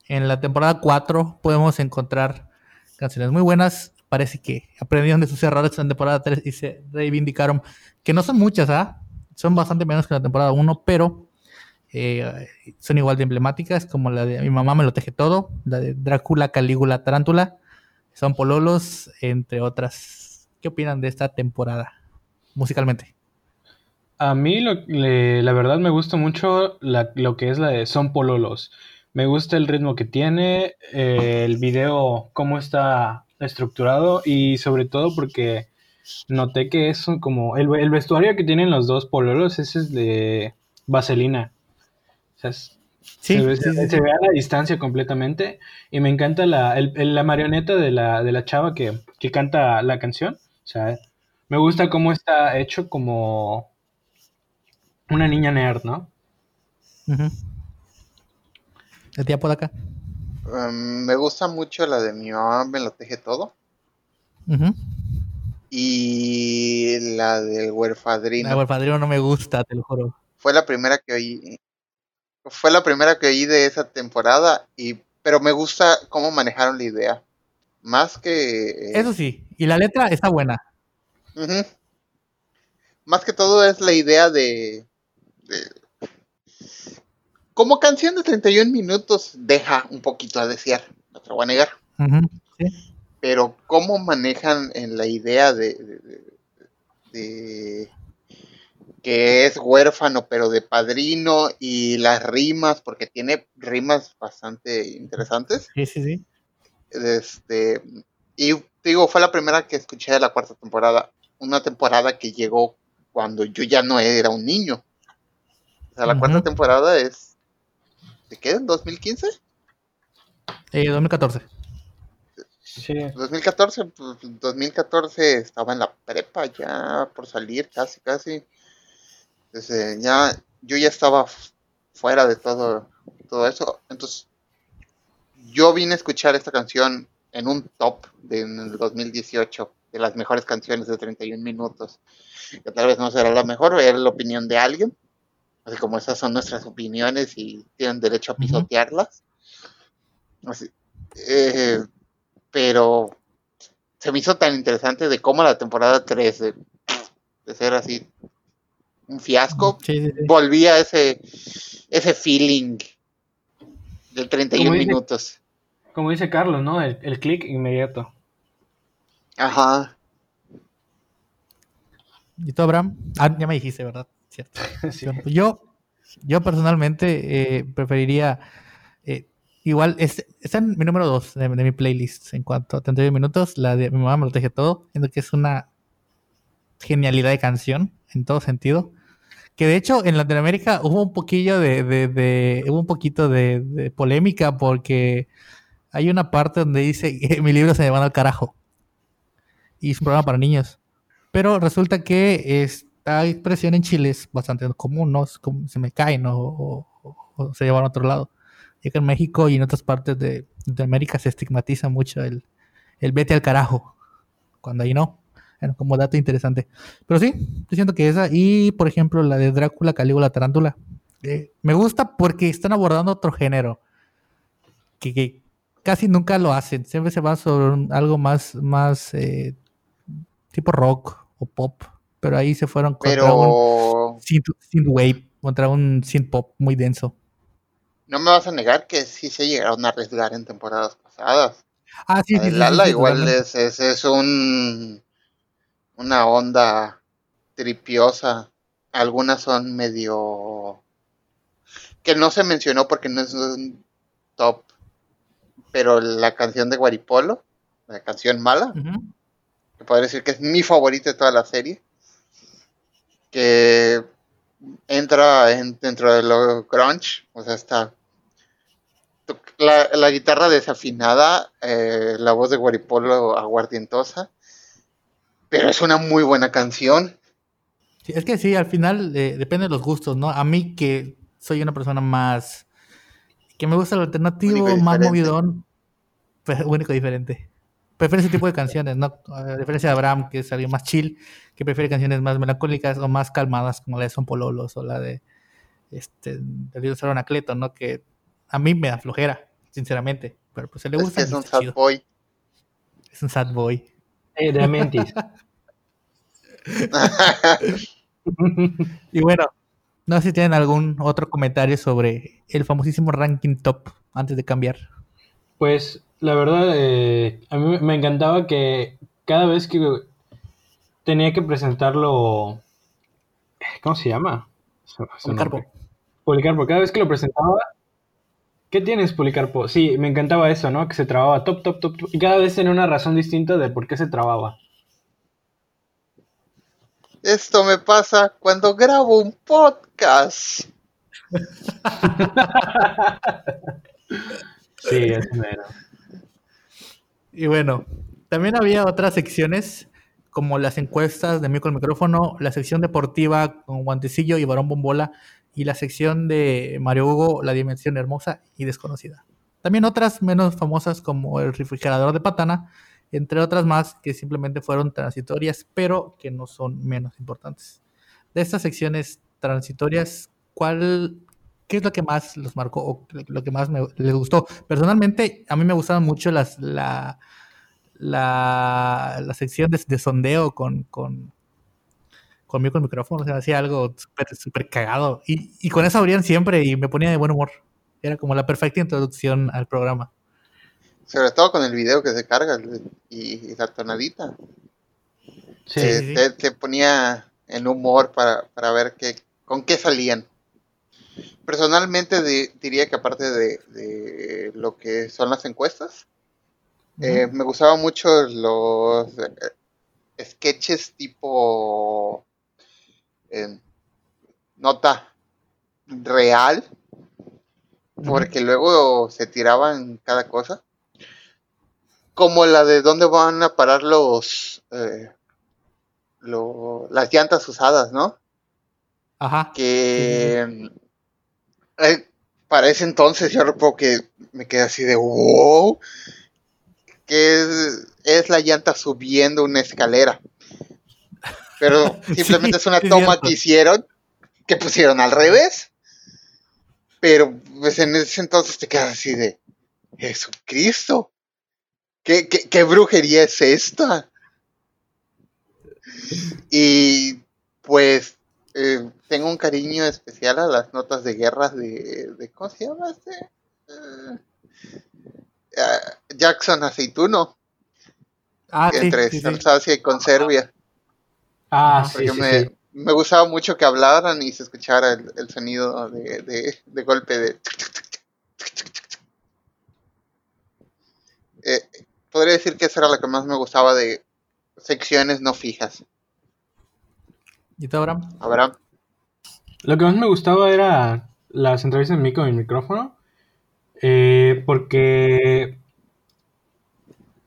en la temporada 4 podemos encontrar canciones muy buenas. Parece que aprendieron de sus errores en temporada 3 y se reivindicaron, que no son muchas, ¿ah? Son bastante menos que la temporada 1, pero eh, son igual de emblemáticas, como la de Mi mamá me lo teje todo, la de Drácula, Calígula, Tarántula, son Pololos, entre otras. ¿Qué opinan de esta temporada musicalmente? A mí la verdad me gusta mucho lo que es la de Son Pololos. Me gusta el ritmo que tiene, eh, el video, cómo está estructurado y sobre todo porque noté que es como el, el, vestuario que tienen los dos pololos ese es de vaselina. O sea, es, sí, se, ve, sí, se, sí. se, ve, a la distancia completamente y me encanta la, el, la marioneta de la, de la chava que, que, canta la canción. O sea, me gusta cómo está hecho como una niña nerd, ¿no? Uh -huh. ¿El tía por acá? Um, me gusta mucho la de mi mamá me lo teje todo. Uh -huh. Y la del huerfadrino. La huerfadrino no me gusta, te lo juro. Fue la primera que oí. Fue la primera que oí de esa temporada. Y, pero me gusta cómo manejaron la idea. Más que. Eh... Eso sí. Y la letra está buena. Uh -huh. Más que todo es la idea de, de. Como canción de 31 minutos deja un poquito a desear. No te lo voy a negar. Uh -huh. Sí pero cómo manejan en la idea de, de, de, de, que es huérfano pero de padrino y las rimas porque tiene rimas bastante interesantes sí sí sí este y digo fue la primera que escuché de la cuarta temporada una temporada que llegó cuando yo ya no era un niño o sea la uh -huh. cuarta temporada es ¿de qué? ¿2015? Eh, 2014 Sí. 2014, pues 2014 estaba en la prepa ya por salir, casi, casi. Entonces, ya, yo ya estaba fuera de todo, todo eso. Entonces, yo vine a escuchar esta canción en un top de, en el 2018 de las mejores canciones de 31 minutos. Que tal vez no será la mejor, era la opinión de alguien. Así como esas son nuestras opiniones y tienen derecho a pisotearlas. Así, eh, pero se me hizo tan interesante de cómo la temporada 3 de, de ser así un fiasco, sí, sí, sí. volvía ese ese feeling del 31 como dice, minutos. Como dice Carlos, ¿no? El, el clic inmediato. Ajá. ¿Y tú, Abraham? Ah, ya me dijiste, ¿verdad? Cierto. Yo, yo personalmente eh, preferiría igual, es, está en mi número 2 de, mi playlist en cuanto a 39 minutos. La de mi mamá me lo teje todo. Siento que es una genialidad de canción en todo sentido. Que de hecho en Latinoamérica hubo un poquillo de, de, hubo un poquito de, polémica porque hay una parte donde dice que mi libro se me va al carajo. Y es un programa para niños. Pero resulta que esta expresión en Chile es bastante común, ¿no? Se me cae, ¿no? O, se lleva a otro lado. Y que en México y en otras partes de, América se estigmatiza mucho el, el vete al carajo. Cuando ahí no. Bueno, como dato interesante. Pero sí, yo siento que esa. Y por ejemplo, la de Drácula, Calígula, Tarántula. Eh, me gusta porque están abordando otro género. Que, casi nunca lo hacen. Siempre se van sobre algo más, más eh, tipo rock o pop. Pero ahí se fueron contra un synth, wave, contra un synth pop muy denso. No me vas a negar que sí se llegaron a arriesgar en temporadas pasadas. Ah, sí, sí, Lala igual es, es, un una onda tripiosa. Algunas son medio que no se mencionó porque no es un top, pero la canción de Guaripolo, la canción mala, que podría decir que es mi favorita de toda la serie, que entra dentro de lo grunge, o sea, está la, guitarra desafinada, eh, la voz de Guaripolo aguardientosa, pero es una muy buena canción. es que sí, al final eh, depende de los gustos, ¿no? A mí que soy una persona más... que me gusta el alternativo, más movidón, pero único diferente. Prefiero ese tipo de canciones, ¿no? A diferencia de Abraham, que es alguien más chill, que prefiere canciones más melancólicas o más calmadas, como la de Son Pololos o la de este, de Anacleto, ¿no? Que a mí me da flojera, sinceramente. Pero pues se le gusta. Es, un sad boy. Es un sad boy. Eh, de Mentis. y bueno, no sé si tienen algún otro comentario sobre el famosísimo ranking top antes de cambiar. Pues la verdad, eh, a mí me encantaba que cada vez que tenía que presentarlo, ¿cómo se llama? Policarpo. Policarpo, cada vez que lo presentaba, ¿qué tienes, Policarpo? Sí, me encantaba eso, ¿no? Que se trababa top, top, top, top, y cada vez tenía una razón distinta de por qué se trababa. Esto me pasa cuando grabo un podcast. sí, es mero. Y bueno, también había otras secciones como las encuestas de Mico el micrófono, la sección deportiva con Guantecillo y Barón Bombola y la sección de Mario Hugo, La Dimensión Hermosa y Desconocida. También otras menos famosas como El Refrigerador de Patana entre otras más que simplemente fueron transitorias, pero que no son menos importantes. De estas secciones transitorias, ¿cuál, ¿qué es lo que más los marcó o lo que más me, les gustó? Personalmente, a mí me gustaban mucho las, la, la, la sección de, sondeo con, con, conmigo con el micrófono, o sea, hacía algo súper super cagado. Y, y con eso abrían siempre y me ponía de buen humor. Era como la perfecta introducción al programa. Sobre todo con el video que se carga y, la tonadita. Sí, te, ponía en humor para, ver qué, con qué salían. Personalmente diría que aparte de, lo que son las encuestas, eh, me gustaban mucho los eh, sketches tipo eh, nota real, porque luego se tiraban cada cosa como la de dónde van a parar los eh, las llantas usadas, ¿no? Ajá. Que eh, para ese entonces yo recuerdo que me quedé así de wow, que es, la llanta subiendo una escalera. Pero simplemente es una toma que hicieron, que pusieron al revés. Pero pues en ese entonces te quedas así de Jesucristo. ¿Qué, brujería es esta? Y pues eh, tengo un cariño especial a las notas de guerra de, de ¿cómo se llama este? Eh, Jackson Aceituno. Ah, entre sí, y con Serbia. Ah, sí, me, me, gustaba mucho que hablaran y se escuchara el, sonido de, de golpe de podría decir que esa era la que más me gustaba de secciones no fijas. ¿Y tú, Abraham? Abraham. Lo que más me gustaba era las entrevistas de mí con el micrófono. eh, porque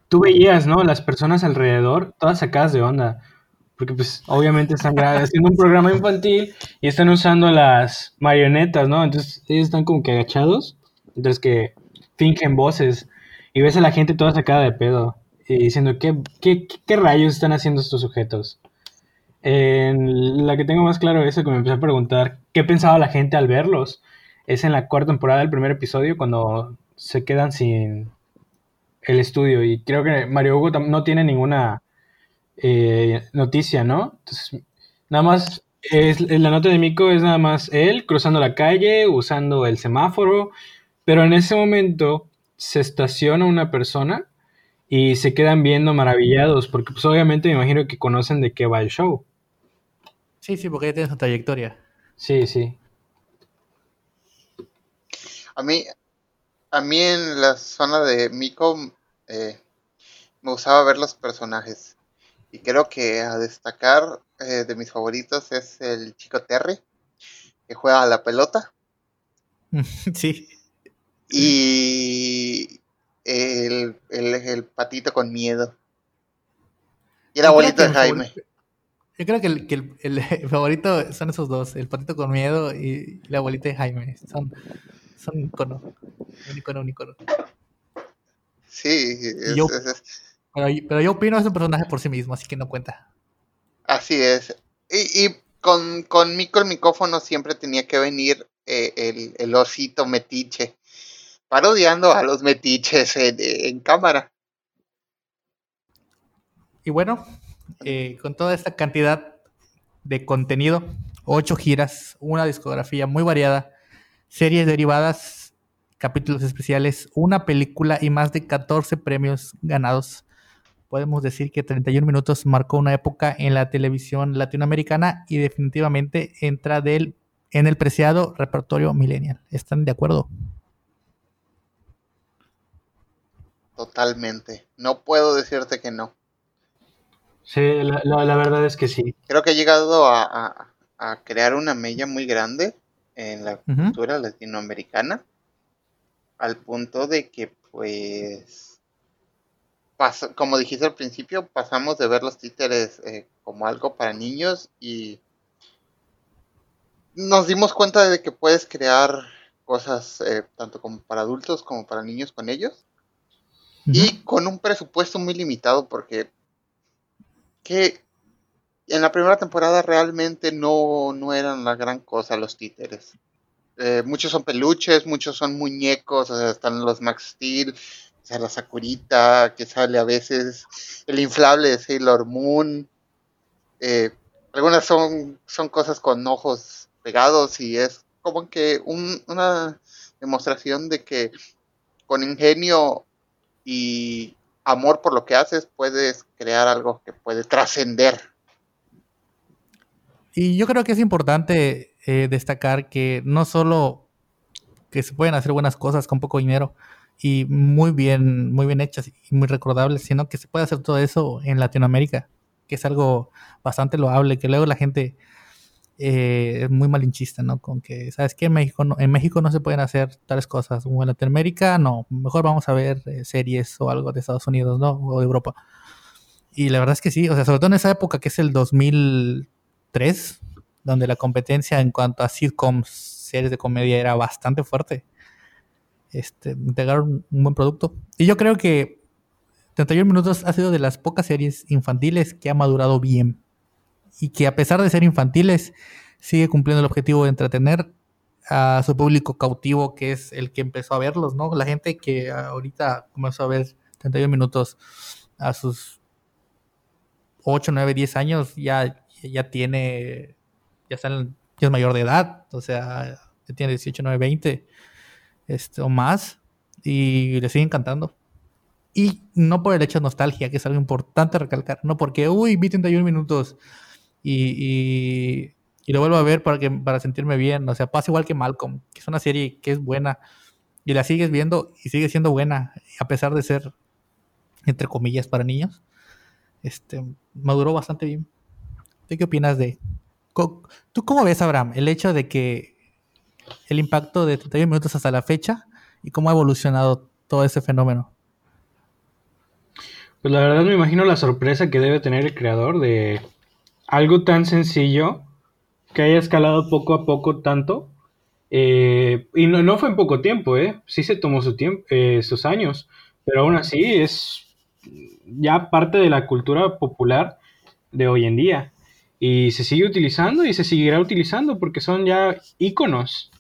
tú veías, ¿no? Las personas alrededor, todas sacadas de onda. Porque, pues, obviamente están haciendo un programa infantil y están usando las marionetas, ¿no? Entonces, ellos están como que agachados. Entonces, que fingen voces. Y ves a la gente toda sacada de pedo. Y diciendo, ¿qué, qué, qué- rayos están haciendo estos sujetos? En la que tengo más claro eso que me empecé a preguntar qué pensaba la gente al verlos. Es en la cuarta temporada del primer episodio cuando se quedan sin el estudio. Y creo que Mario Hugo no tiene ninguna eh, noticia, ¿no? Entonces, nada más, es, la nota de Miko es nada más él cruzando la calle, usando el semáforo. Pero en ese momento se estaciona una persona y se quedan viendo maravillados, porque pues obviamente me imagino que conocen de qué va el show. Sí, sí, porque ya tiene su trayectoria. Sí, sí. A mí, a mí en la zona de Miko eh, me gustaba ver los personajes. Y creo que a destacar eh, de mis favoritos es el chico Terry, que juega a la pelota. sí. Y el, el, el patito con miedo. Y el abuelito de Jaime. favorito- Yo creo que, el, que el- el- el favorito son esos dos, el patito con miedo y la abuelita de Jaime. Son, son un icono. Un icono, un icono. Sí, es- yo- es- es- Pero, pero yo opino es un personaje por sí mismo, así que no cuenta. así es. Y, y con, con Miko el micrófono siempre tenía que venir eh, el, el osito metiche, parodiando a los metiches en, en cámara. Y bueno, eh, con toda esta cantidad de contenido, ocho giras, una discografía muy variada, series derivadas, capítulos especiales, una película y más de 14 premios ganados. Podemos decir que 31 minutos marcó una época en la televisión latinoamericana y definitivamente entra del, en el preciado repertorio millennial. ¿Están de acuerdo? Totalmente. No puedo decirte que no. Sí, la, la- la verdad es que sí. Creo que ha llegado a, a- a crear una mella muy grande en la cultura latinoamericana, al punto de que, pues, como dijiste al principio, pasamos de ver los títeres eh, como algo para niños y nos dimos cuenta de que puedes crear cosas eh, tanto como para adultos como para niños con ellos y con un presupuesto muy limitado porque que en la primera temporada realmente no, no eran la gran cosa los títeres. Eh, muchos son peluches, muchos son muñecos, o sea, están los Max Steel, o sea, la Sakurita, que sale a veces, el inflable de Sailor Moon. eh, algunas son, son cosas con ojos pegados y es como que un- una demostración de que con ingenio y amor por lo que haces puedes crear algo que puede trascender. Y yo creo que es importante eh, destacar que no solo que se pueden hacer buenas cosas con poco dinero y muy bien, muy bien hechas y muy recordables, sino que se puede hacer todo eso en Latinoamérica, que es algo bastante loable, que luego la gente eh, es muy malinchista, ¿no? Con que, ¿sabes qué? En México no, en México no se pueden hacer tales cosas, o en Latinoamérica no, mejor vamos a ver eh, series o algo de Estados Unidos, ¿no? O de Europa. Y la verdad es que sí, o sea, sobre todo en esa época que es el 2003, donde la competencia en cuanto a sitcoms, series de comedia era bastante fuerte. Este, entregaron un buen producto. Y yo creo que 31 minutos ha sido de las pocas series infantiles que ha madurado bien. Y que a pesar de ser infantiles, sigue cumpliendo el objetivo de entretener a su público cautivo, que es el que empezó a verlos, ¿no? La gente que ahorita comenzó a ver 31 minutos a sus 8, 9, 10 años, ya, ya tiene, ya, está en- ya es mayor de edad, o sea, ya tiene 18, 9, 20 este, o más, y le sigue encantando. Y no por el hecho de nostalgia, que es algo importante recalcar, no porque, uy, vi 31 minutos y, y, y lo vuelvo a ver para, que, para sentirme bien. O sea, pasa igual que Malcolm, que es una serie que es buena y la sigues viendo y sigue siendo buena, a pesar de ser entre comillas, para niños. Este, maduró bastante bien. ¿Tú qué opinas de... ¿Tú cómo ves, Abraham, el hecho de que el impacto de 31 minutos hasta la fecha y cómo ha evolucionado todo ese fenómeno? Pues la verdad me imagino la sorpresa que debe tener el creador de algo tan sencillo que haya escalado poco a poco tanto. Eh, y no, no, fue en poco tiempo, ¿eh? Sí se tomó su tiempo, eh, sus años, pero aún así es ya parte de la cultura popular de hoy en día. Y se sigue utilizando y se seguirá utilizando porque son ya iconos.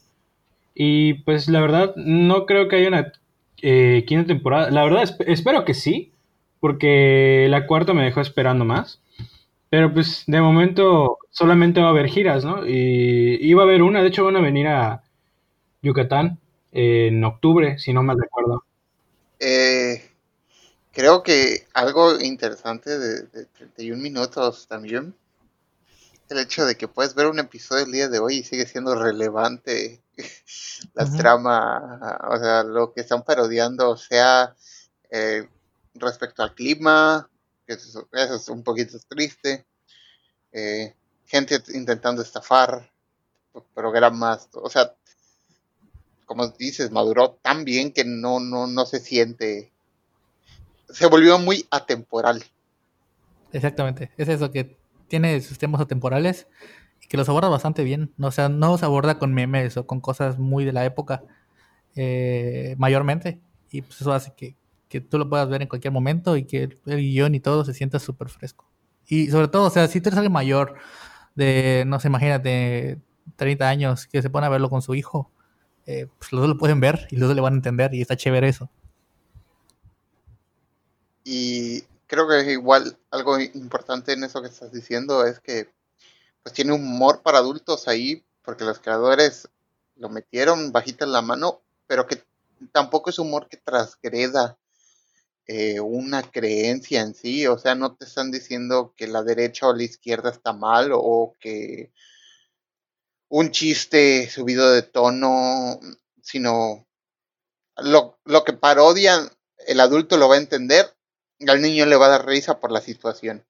Y pues la verdad, no creo que haya una eh, quinta temporada. La verdad, espero que sí, porque la cuarta me dejó esperando más. Pero pues de momento solamente va a haber giras, ¿no? Y iba a haber una, de hecho van a venir a Yucatán en octubre, si no mal recuerdo. Eh, creo que algo interesante de, de 31 minutos también el hecho de que puedes ver un episodio el día de hoy y sigue siendo relevante las tramas, o sea, lo que están parodiando, sea eh, respecto al clima, eso, es un poquito triste, eh, gente intentando estafar programas, o sea, como dices, maduró tan bien que no, no, no se siente, se volvió muy atemporal. Exactamente, es eso que tiene sistemas atemporales y que los aborda bastante bien. O sea, no se aborda con memes o con cosas muy de la época, eh, mayormente. Y pues eso hace que, que, tú lo puedas ver en cualquier momento y que el, guion y todo se sienta súper fresco. Y sobre todo, o sea, si tú eres alguien mayor, de, no sé, imagínate, 30 años, que se pone a verlo con su hijo, eh, pues los dos lo pueden ver y los dos le van a entender y está chévere eso. Y creo que igual algo importante en eso que estás diciendo es que pues tiene humor para adultos ahí, porque los creadores lo metieron bajita en la mano, pero que tampoco es humor que transgreda eh, una creencia en sí, o sea, no te están diciendo que la derecha o la izquierda está mal o que un chiste subido de tono, sino lo, lo que parodian el adulto lo va a entender al niño le va a dar risa por la situación.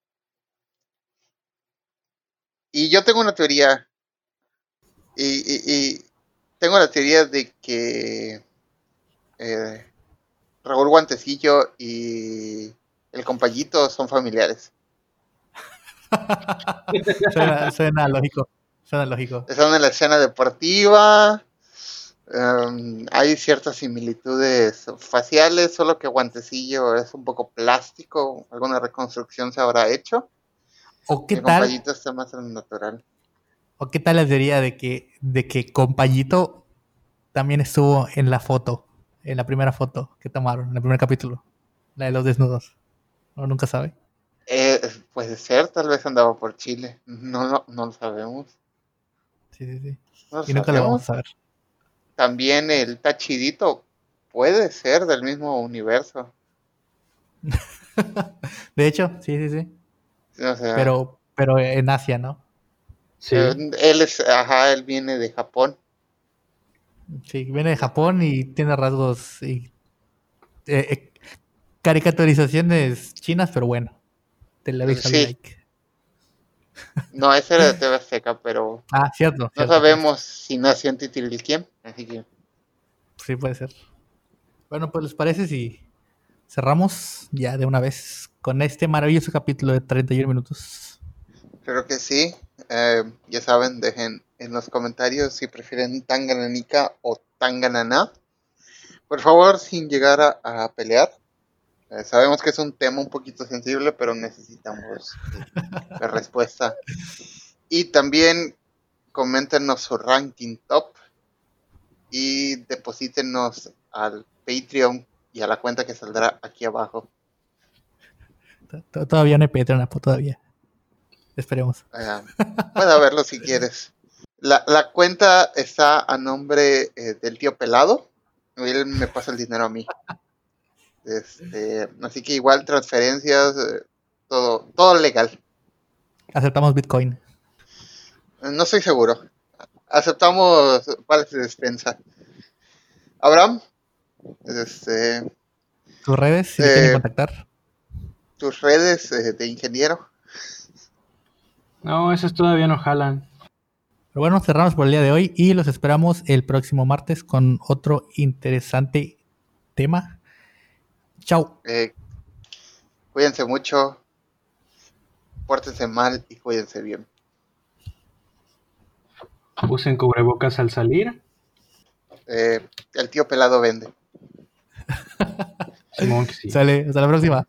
Y yo tengo una teoría. Y, tengo la teoría de que eh, Raúl Guantecillo y el compañito son familiares. suena, lógico. Suena lógico. Están en la escena deportiva. Em, hay ciertas similitudes faciales, solo que Guantecillo es un poco plástico, alguna reconstrucción se habrá hecho. ¿O qué tal? está más natural. ¿O qué tal la teoría de que, de que Compañito también estuvo en la foto, en la primera foto que tomaron, en el primer capítulo, la de los desnudos? ¿No nunca sabe? Eh, puede ser, tal vez andaba por Chile, no, no, no lo sabemos. Sí, sí, sí. y nunca lo vamos a saber también el Tachidito puede ser del mismo universo. de hecho, sí, sí, sí. Pero, pero en Asia, ¿no? Sí. Él es, ajá, él viene de Japón. Sí, viene de Japón y tiene rasgos y eh, eh, caricaturizaciones chinas, pero bueno. Television sí. No, ese era de TV Seca, pero. Ah, cierto. No sabemos si nació en Titilquien, así que. Sí, puede ser. Bueno, pues les parece si cerramos ya de una vez con este maravilloso capítulo de 31 minutos. Creo que sí. Eh, ya saben, dejen en los comentarios si prefieren Tangananica o Tanganana. Por favor, sin llegar a pelear. Eh, sabemos que es un tema un poquito sensible, pero necesitamos la respuesta. Y también coméntenos su ranking top y deposítenos al Patreon y a la cuenta que saldrá aquí abajo. Todavía no hay Patreon, todavía. Esperemos. puede verlo si quieres. La, cuenta está a nombre eh, del tío Pelado. Él me pasa el dinero a mí. Este, así que igual transferencias, eh, todo, todo legal. ¿Aceptamos Bitcoin? No estoy seguro. Aceptamos vales de despensa. Abraham, este, tus redes, si quieren eh, contactar. Tus redes eh, de ingeniero. No, esas todavía no jalan. Pero bueno, cerramos por el día de hoy y los esperamos el próximo martes con otro interesante tema. Chao. Eh, cuídense mucho, pórtense mal y cuídense bien. Usen cubrebocas al salir. Eh, el tío pelado vende. Simón sí. Sale, hasta la próxima.